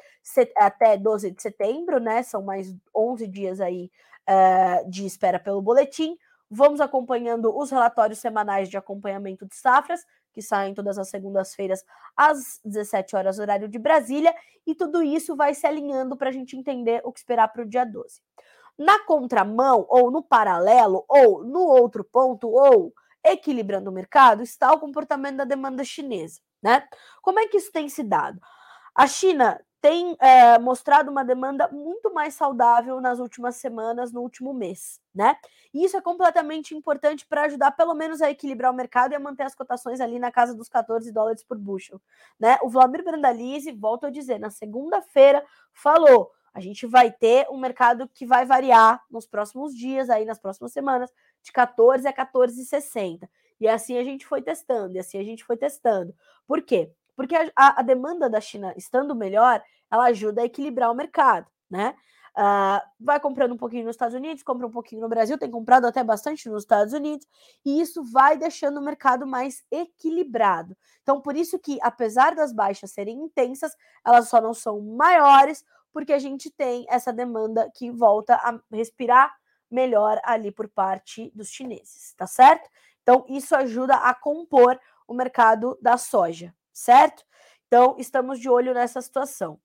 até 12 de setembro, né? São mais 11 dias aí uh, de espera pelo boletim. Vamos acompanhando os relatórios semanais de acompanhamento de safras, que saem todas as segundas-feiras às 17 horas, horário de Brasília, e tudo isso vai se alinhando para a gente entender o que esperar para o dia 12. Na contramão, ou no paralelo, ou no outro ponto, ou equilibrando o mercado, está o comportamento da demanda chinesa. Né? Como é que isso tem se dado? A China tem é, mostrado uma demanda muito mais saudável nas últimas semanas, no último mês, né? E isso é completamente importante para ajudar, pelo menos, a equilibrar o mercado e a manter as cotações ali na casa dos 14 dólares por bushel, né? O Vladimir Brandalize, volto a dizer, na segunda-feira falou a gente vai ter um mercado que vai variar nos próximos dias, aí nas próximas semanas, de 14 a 14,60. E assim a gente foi testando, e assim a gente foi testando. Por quê? Porque a, a demanda da China estando melhor, ela ajuda a equilibrar o mercado, né? Uh, vai comprando um pouquinho nos Estados Unidos, compra um pouquinho no Brasil, tem comprado até bastante nos Estados Unidos, e isso vai deixando o mercado mais equilibrado. Então, por isso que, apesar das baixas serem intensas, elas só não são maiores, porque a gente tem essa demanda que volta a respirar melhor ali por parte dos chineses, tá certo? Então, isso ajuda a compor o mercado da soja, certo? Então, estamos de olho nessa situação.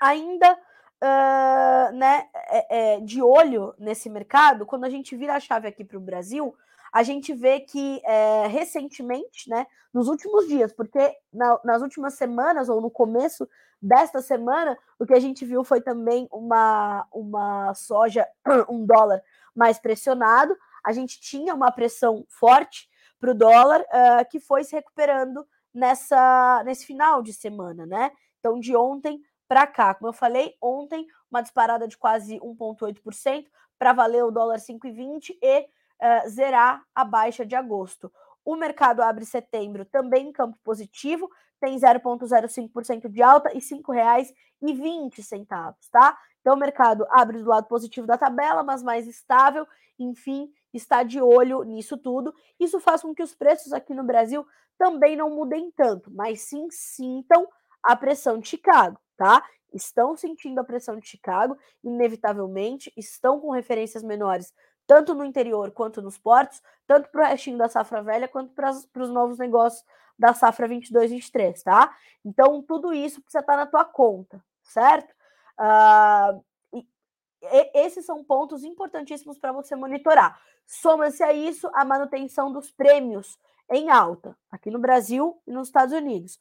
Ainda uh, né, é, é, de olho nesse mercado, quando a gente vira a chave aqui para o Brasil, a gente vê que é, recentemente, né, nos últimos dias, porque na, nas últimas semanas ou no começo desta semana, o que a gente viu foi também uma, uma soja, [CLEARS THROAT] um dólar mais pressionado. A gente tinha uma pressão forte para o dólar uh, que foi se recuperando nessa nesse final de semana, né? Então, de ontem para cá, como eu falei, ontem uma disparada de quase 1,8% para valer o dólar 5,20 e zerar a baixa de agosto. O mercado abre setembro também em campo positivo, tem 0,05% de alta e R$ 5,20, tá? Então o mercado abre do lado positivo da tabela, mas mais estável, enfim, está de olho nisso tudo. Isso faz com que os preços aqui no Brasil também não mudem tanto, mas sim sintam a pressão de Chicago, tá? Estão sentindo a pressão de Chicago, inevitavelmente, estão com referências menores tanto no interior quanto nos portos, tanto para o restinho da safra velha quanto para os novos negócios da safra 22-23, tá? Então, tudo isso precisa estar na tua conta, certo? Uh, esses são pontos importantíssimos para você monitorar. Soma-se a isso a manutenção dos prêmios em alta, aqui no Brasil e nos Estados Unidos.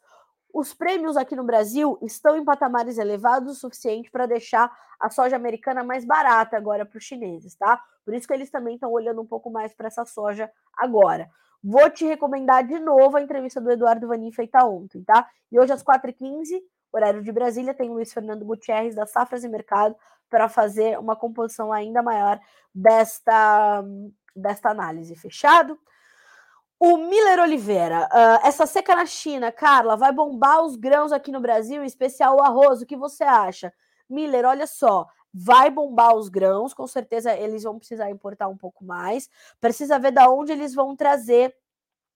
Os prêmios aqui no Brasil estão em patamares elevados o suficiente para deixar a soja americana mais barata agora para os chineses, tá? Por isso que eles também estão olhando um pouco mais para essa soja agora. Vou te recomendar de novo a entrevista do Eduardo Vanin feita ontem, tá? E hoje às 4h15, horário de Brasília, tem o Luiz Fernando Gutierrez da Safras e Mercado para fazer uma composição ainda maior desta, desta análise. Fechado? O Miller Oliveira, uh, essa seca na China, Carla, vai bombar os grãos aqui no Brasil, em especial o arroz. O que você acha? Miller, olha só, vai bombar os grãos, com certeza eles vão precisar importar um pouco mais. Precisa ver da onde eles vão trazer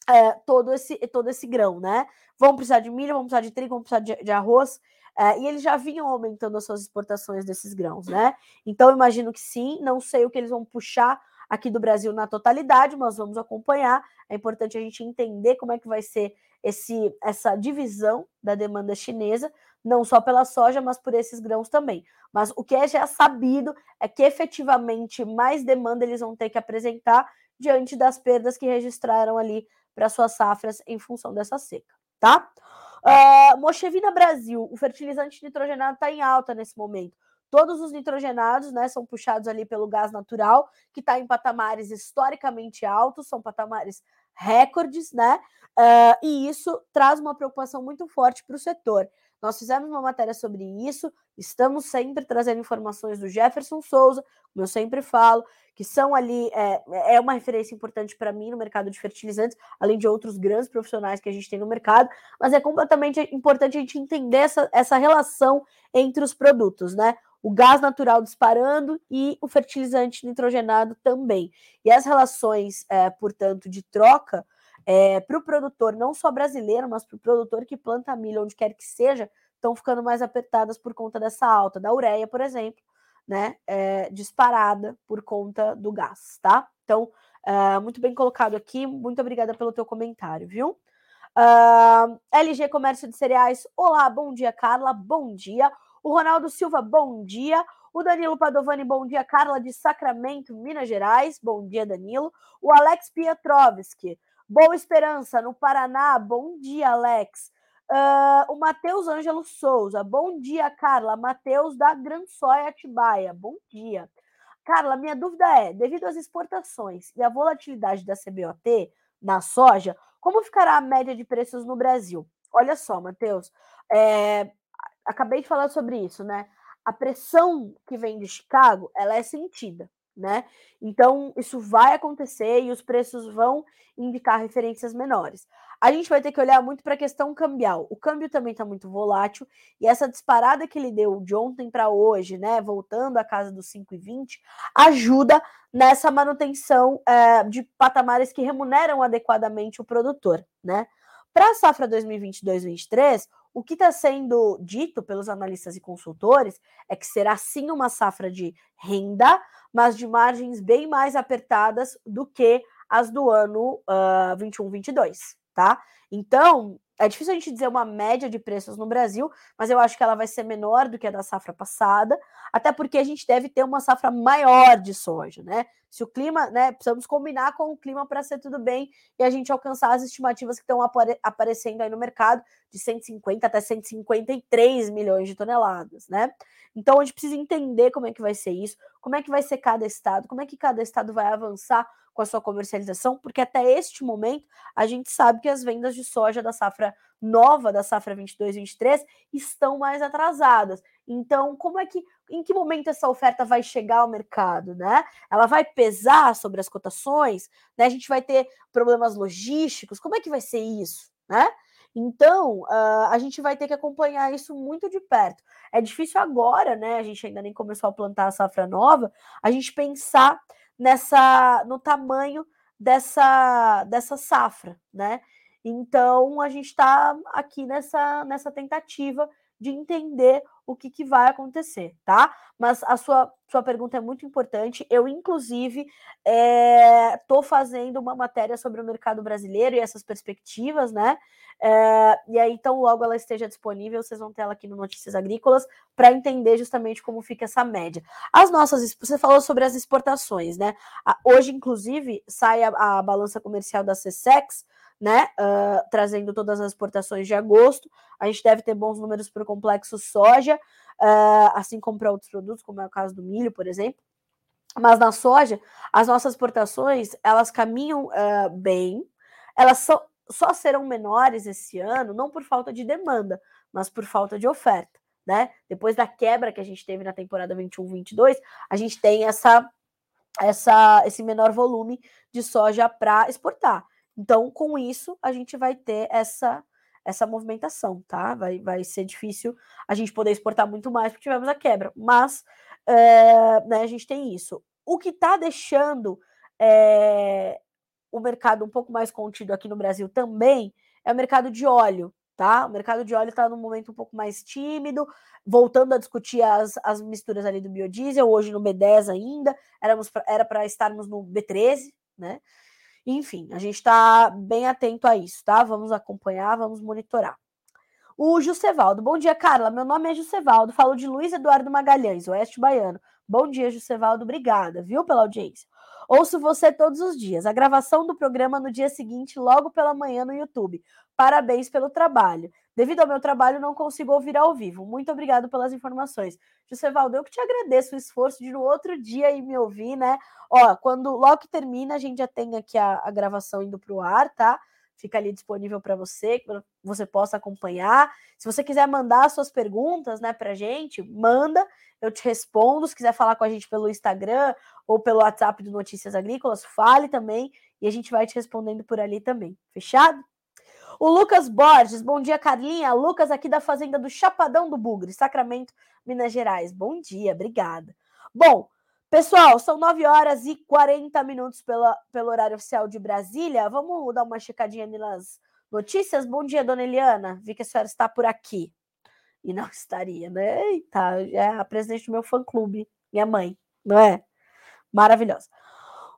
é, todo, esse, todo esse grão, né? Vão precisar de milho, vão precisar de trigo, vão precisar de, de arroz. É, e eles já vinham aumentando as suas exportações desses grãos, né? Então, imagino que sim, não sei o que eles vão puxar aqui do Brasil na totalidade, mas vamos acompanhar. É importante a gente entender como é que vai ser esse, essa divisão da demanda chinesa, não só pela soja, mas por esses grãos também. Mas o que é já sabido é que efetivamente mais demanda eles vão ter que apresentar diante das perdas que registraram ali para suas safras em função dessa seca, tá? Uh, Mochevina Brasil, o fertilizante nitrogenado está em alta nesse momento. Todos os nitrogenados né, são puxados ali pelo gás natural, que está em patamares historicamente altos, são patamares recordes, né? Uh, e isso traz uma preocupação muito forte para o setor. Nós fizemos uma matéria sobre isso, estamos sempre trazendo informações do Jefferson Souza, como eu sempre falo, que são ali, é, é uma referência importante para mim no mercado de fertilizantes, além de outros grandes profissionais que a gente tem no mercado, mas é completamente importante a gente entender essa, essa relação entre os produtos, né? O gás natural disparando e o fertilizante nitrogenado também. E as relações, é, portanto, de troca é, para o produtor, não só brasileiro, mas para o produtor que planta milho onde quer que seja, estão ficando mais apertadas por conta dessa alta da ureia, por exemplo, né, é, disparada por conta do gás, tá? Então, é, muito bem colocado aqui, muito obrigada pelo teu comentário, viu? Uh, LG Comércio de Cereais, olá, bom dia, Carla, bom dia. O Ronaldo Silva, bom dia. O Danilo Padovani, bom dia. Carla de Sacramento, Minas Gerais, bom dia, Danilo. O Alex Pietrovski, Boa Esperança, no Paraná, bom dia, Alex. Uh, o Matheus Ângelo Souza, bom dia, Carla. Matheus da Gran Soia Atibaia, bom dia. Carla, minha dúvida é: devido às exportações e à volatilidade da CBOT na soja, como ficará a média de preços no Brasil? Olha só, Matheus, é, acabei de falar sobre isso, né? A pressão que vem de Chicago, ela é sentida né? Então, isso vai acontecer e os preços vão indicar referências menores. A gente vai ter que olhar muito para a questão cambial. O câmbio também está muito volátil e essa disparada que ele deu de ontem para hoje, né, voltando à casa dos 5,20, ajuda nessa manutenção é, de patamares que remuneram adequadamente o produtor, né? Para a safra 2022-2023, o que está sendo dito pelos analistas e consultores é que será sim uma safra de renda, mas de margens bem mais apertadas do que as do ano uh, 21-22, tá? Então, é difícil a gente dizer uma média de preços no Brasil, mas eu acho que ela vai ser menor do que a da safra passada, até porque a gente deve ter uma safra maior de soja, né? Se o clima, né, precisamos combinar com o clima para ser tudo bem e a gente alcançar as estimativas que estão apare aparecendo aí no mercado de 150 até 153 milhões de toneladas, né? Então a gente precisa entender como é que vai ser isso, como é que vai ser cada estado, como é que cada estado vai avançar com a sua comercialização, porque até este momento a gente sabe que as vendas de soja da safra nova, da safra 22-23, estão mais atrasadas. Então, como é que, em que momento essa oferta vai chegar ao mercado, né? Ela vai pesar sobre as cotações, né? A gente vai ter problemas logísticos, como é que vai ser isso, né? Então, uh, a gente vai ter que acompanhar isso muito de perto. É difícil agora, né? A gente ainda nem começou a plantar a safra nova, a gente pensar nessa no tamanho dessa, dessa safra, né? Então a gente está aqui nessa, nessa tentativa de entender o que, que vai acontecer, tá? Mas a sua, sua pergunta é muito importante. Eu, inclusive, estou é, fazendo uma matéria sobre o mercado brasileiro e essas perspectivas, né? É, e aí, então, logo ela esteja disponível, vocês vão ter ela aqui no Notícias Agrícolas para entender justamente como fica essa média. As nossas, você falou sobre as exportações, né? Hoje, inclusive, sai a, a balança comercial da CSEX né? Uh, trazendo todas as exportações de agosto. A gente deve ter bons números para o complexo soja, uh, assim como para outros produtos, como é o caso do milho, por exemplo. Mas na soja, as nossas exportações elas caminham uh, bem, elas só, só serão menores esse ano, não por falta de demanda, mas por falta de oferta. Né? Depois da quebra que a gente teve na temporada 21-22, a gente tem essa, essa, esse menor volume de soja para exportar. Então, com isso, a gente vai ter essa essa movimentação, tá? Vai, vai ser difícil a gente poder exportar muito mais porque tivemos a quebra, mas é, né, a gente tem isso. O que está deixando é, o mercado um pouco mais contido aqui no Brasil também é o mercado de óleo, tá? O mercado de óleo está num momento um pouco mais tímido, voltando a discutir as, as misturas ali do biodiesel, hoje no B10 ainda, éramos pra, era para estarmos no B13, né? Enfim, a gente está bem atento a isso, tá? Vamos acompanhar, vamos monitorar. O Jusevaldo. Bom dia, Carla. Meu nome é Jusevaldo. Falo de Luiz Eduardo Magalhães, Oeste Baiano. Bom dia, Jusevaldo. Obrigada, viu, pela audiência. Ouço você todos os dias. A gravação do programa no dia seguinte, logo pela manhã no YouTube. Parabéns pelo trabalho. Devido ao meu trabalho, não consigo ouvir ao vivo. Muito obrigado pelas informações. Valdo, eu que te agradeço o esforço de no outro dia ir me ouvir, né? Ó, quando logo que termina, a gente já tem aqui a, a gravação indo para o ar, tá? Fica ali disponível para você, que você possa acompanhar. Se você quiser mandar suas perguntas, né, pra gente, manda, eu te respondo. Se quiser falar com a gente pelo Instagram ou pelo WhatsApp do Notícias Agrícolas, fale também e a gente vai te respondendo por ali também. Fechado? O Lucas Borges, bom dia, Carlinha. Lucas aqui da Fazenda do Chapadão do Bugre, Sacramento, Minas Gerais. Bom dia, obrigada. Bom, pessoal, são 9 horas e 40 minutos pela, pelo horário oficial de Brasília. Vamos dar uma checadinha nas notícias. Bom dia, dona Eliana. Vi que a senhora está por aqui. E não [LAUGHS] estaria, né? Eita, é a presidente do meu fã-clube, minha mãe, não é? Maravilhosa.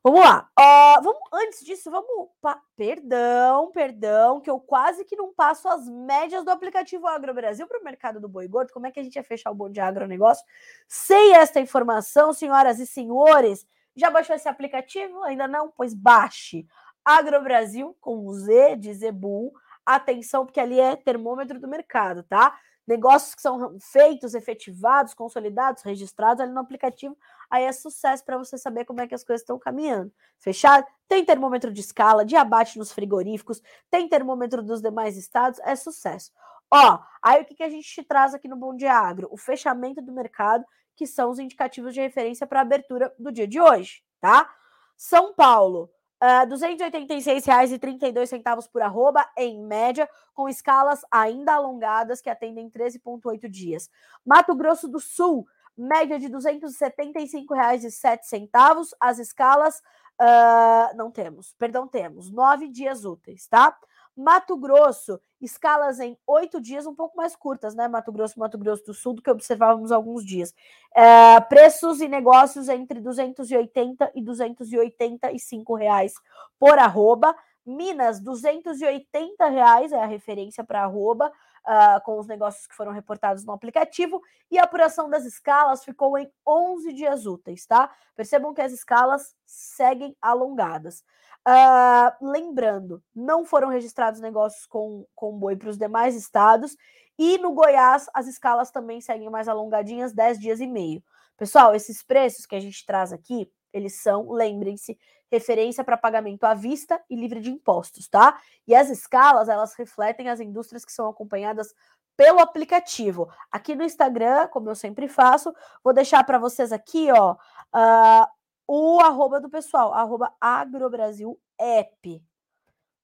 Vamos lá. Uh, vamos, antes disso, vamos. Perdão, perdão, que eu quase que não passo as médias do aplicativo Agro Brasil para o mercado do boi gordo. Como é que a gente ia fechar o bom de agronegócio? Sem esta informação, senhoras e senhores, já baixou esse aplicativo? Ainda não? Pois baixe. Agro Brasil, com Z de Zebu. Atenção, porque ali é termômetro do mercado, tá? Negócios que são feitos, efetivados, consolidados, registrados ali no aplicativo, aí é sucesso para você saber como é que as coisas estão caminhando. Fechado? Tem termômetro de escala, de abate nos frigoríficos, tem termômetro dos demais estados, é sucesso. Ó, aí o que, que a gente te traz aqui no Bom Dia Agro? O fechamento do mercado, que são os indicativos de referência para a abertura do dia de hoje, tá? São Paulo, Uh, R$ 286,32 por arroba, em média, com escalas ainda alongadas que atendem 13,8 dias. Mato Grosso do Sul, média de R$ 275,07. As escalas uh, não temos, perdão, temos nove dias úteis, tá? Mato Grosso, escalas em oito dias, um pouco mais curtas, né? Mato Grosso, Mato Grosso do Sul, do que observávamos alguns dias. É, preços e negócios entre 280 e 285 reais por arroba. Minas, 280 reais é a referência para arroba, uh, com os negócios que foram reportados no aplicativo. E a apuração das escalas ficou em 11 dias úteis, tá? Percebam que as escalas seguem alongadas. Uh, lembrando, não foram registrados negócios com, com boi para os demais estados. E no Goiás, as escalas também seguem mais alongadinhas, 10 dias e meio. Pessoal, esses preços que a gente traz aqui, eles são, lembrem-se, referência para pagamento à vista e livre de impostos, tá? E as escalas, elas refletem as indústrias que são acompanhadas pelo aplicativo. Aqui no Instagram, como eu sempre faço, vou deixar para vocês aqui, ó, uh, o arroba do pessoal, arroba agrobrasil app.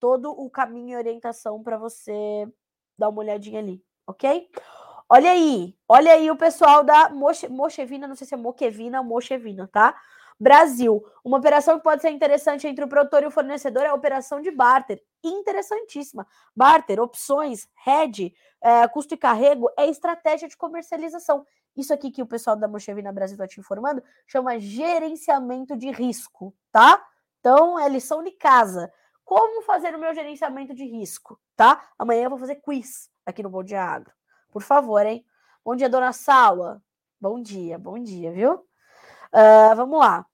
Todo o caminho e orientação para você dar uma olhadinha ali, ok? Olha aí, olha aí o pessoal da Moche, Mochevina, não sei se é Moquevina ou Mochevina, tá? Brasil. Uma operação que pode ser interessante entre o produtor e o fornecedor é a operação de barter. Interessantíssima. Barter, opções, hedge, é, custo e carrego é estratégia de comercialização. Isso aqui que o pessoal da Mochevina Brasil está te informando chama gerenciamento de risco, tá? Então, é lição de casa. Como fazer o meu gerenciamento de risco, tá? Amanhã eu vou fazer quiz aqui no Bom Dia Agro. Por favor, hein? Bom dia, dona Sala. Bom dia, bom dia, viu? Uh, vamos lá.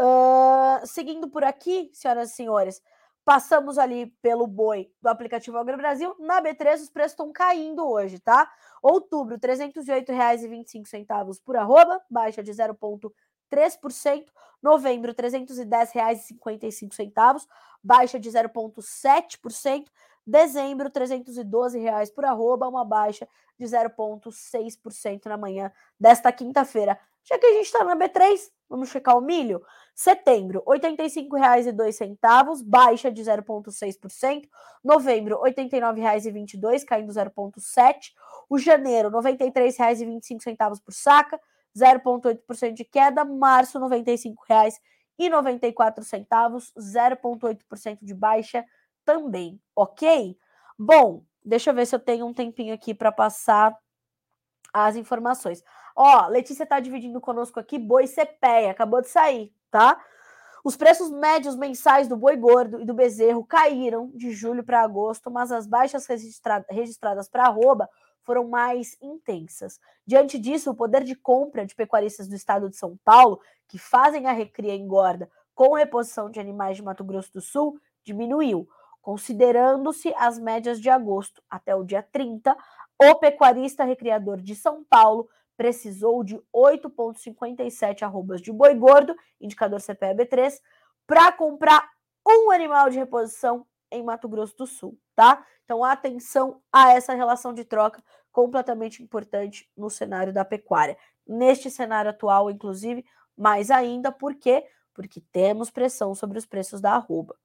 Uh, seguindo por aqui, senhoras e senhores, Passamos ali pelo boi do aplicativo Agro Brasil. Na B3, os preços estão caindo hoje, tá? Outubro, R$ 308,25 por arroba, baixa de 0,3%. Novembro, R$ 310,55, baixa de 0,7%. Dezembro, 312 reais por arroba, uma baixa de 0,6% na manhã desta quinta-feira. Já que a gente está na B3, Vamos checar o milho? Setembro, R$ 85,02, baixa de 0,6%. Novembro, R$ 89,22, caindo 0,7%. O janeiro, R$ 93,25 por saca, 0,8% de queda. Março, R$ 95,94, 0,8% de baixa também, ok? Bom, deixa eu ver se eu tenho um tempinho aqui para passar as informações. Ó, Letícia está dividindo conosco aqui boi CPEA, acabou de sair, tá? Os preços médios mensais do boi gordo e do bezerro caíram de julho para agosto, mas as baixas registra registradas para arroba foram mais intensas. Diante disso, o poder de compra de pecuaristas do estado de São Paulo, que fazem a recria engorda com reposição de animais de Mato Grosso do Sul, diminuiu. Considerando-se as médias de agosto até o dia 30, o pecuarista recriador de São Paulo precisou de 8,57 arrobas de boi gordo, indicador CPEB3, para comprar um animal de reposição em Mato Grosso do Sul, tá? Então, atenção a essa relação de troca completamente importante no cenário da pecuária. Neste cenário atual, inclusive, mais ainda, por quê? Porque temos pressão sobre os preços da arroba.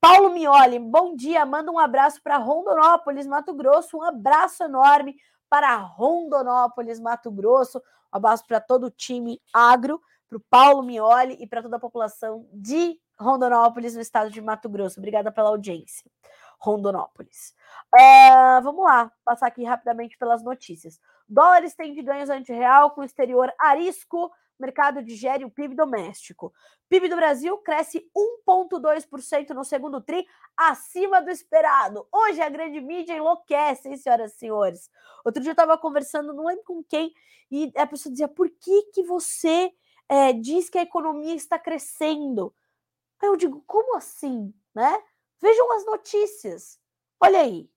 Paulo Mioli, bom dia, manda um abraço para Rondonópolis, Mato Grosso, um abraço enorme para Rondonópolis, Mato Grosso, um abraço para todo o time agro, para o Paulo Mioli e para toda a população de Rondonópolis, no estado de Mato Grosso. Obrigada pela audiência. Rondonópolis. Uh, vamos lá, passar aqui rapidamente pelas notícias. Dólares têm de ganhos anti-real com o exterior arisco, mercado digere o PIB doméstico. PIB do Brasil cresce 1,2% no segundo TRI, acima do esperado. Hoje a grande mídia enlouquece, hein, senhoras e senhores? Outro dia eu estava conversando, não lembro com quem, e a pessoa dizia: por que, que você é, diz que a economia está crescendo? Aí eu digo: como assim? Né? Vejam as notícias. Olha aí.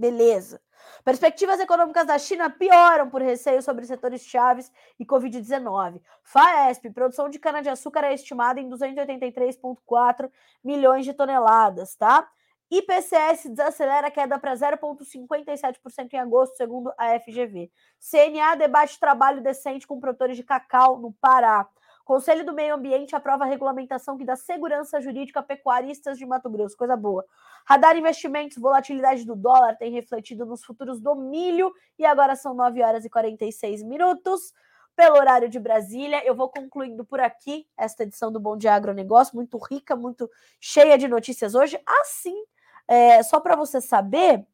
Beleza. Perspectivas econômicas da China pioram por receio sobre setores chaves e Covid-19. FAESP, produção de cana-de-açúcar é estimada em 283,4 milhões de toneladas, tá? IPCS desacelera a queda para 0,57% em agosto, segundo a FGV. CNA debate trabalho decente com produtores de cacau no Pará. Conselho do Meio Ambiente aprova a regulamentação que dá segurança jurídica a pecuaristas de Mato Grosso, coisa boa. Radar Investimentos, volatilidade do dólar tem refletido nos futuros do milho e agora são 9 horas e 46 minutos. Pelo horário de Brasília, eu vou concluindo por aqui esta edição do Bom Dia Agronegócio, muito rica, muito cheia de notícias hoje. Assim, é, só para você saber,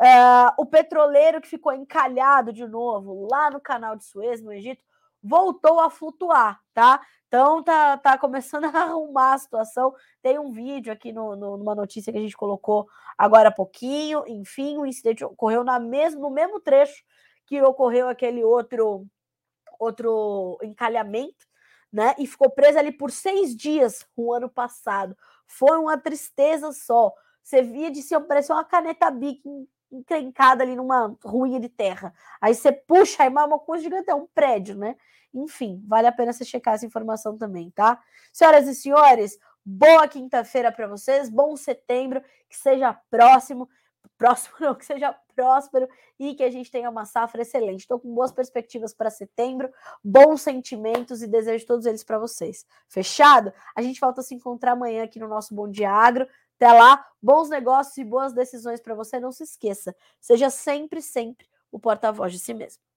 é, o petroleiro que ficou encalhado de novo lá no canal de Suez, no Egito, voltou a flutuar, tá? Então tá, tá começando a [LAUGHS] arrumar a situação. Tem um vídeo aqui no, no, numa notícia que a gente colocou agora há pouquinho. Enfim, o incidente ocorreu na mesmo, no mesmo trecho que ocorreu aquele outro outro encalhamento, né? E ficou preso ali por seis dias o ano passado. Foi uma tristeza só. Você via de cima, parecia uma caneta encrencada ali numa ruína de terra. Aí você puxa, aí é uma coisa gigante, é um prédio, né? Enfim, vale a pena você checar essa informação também, tá? Senhoras e senhores, boa quinta-feira para vocês, bom setembro, que seja próximo, próximo [LAUGHS] não, que seja próspero e que a gente tenha uma safra excelente. Estou com boas perspectivas para setembro, bons sentimentos e desejo todos eles para vocês. Fechado? A gente volta a se encontrar amanhã aqui no nosso Bom Dia Agro. Até lá, bons negócios e boas decisões para você. Não se esqueça, seja sempre, sempre o porta-voz de si mesmo.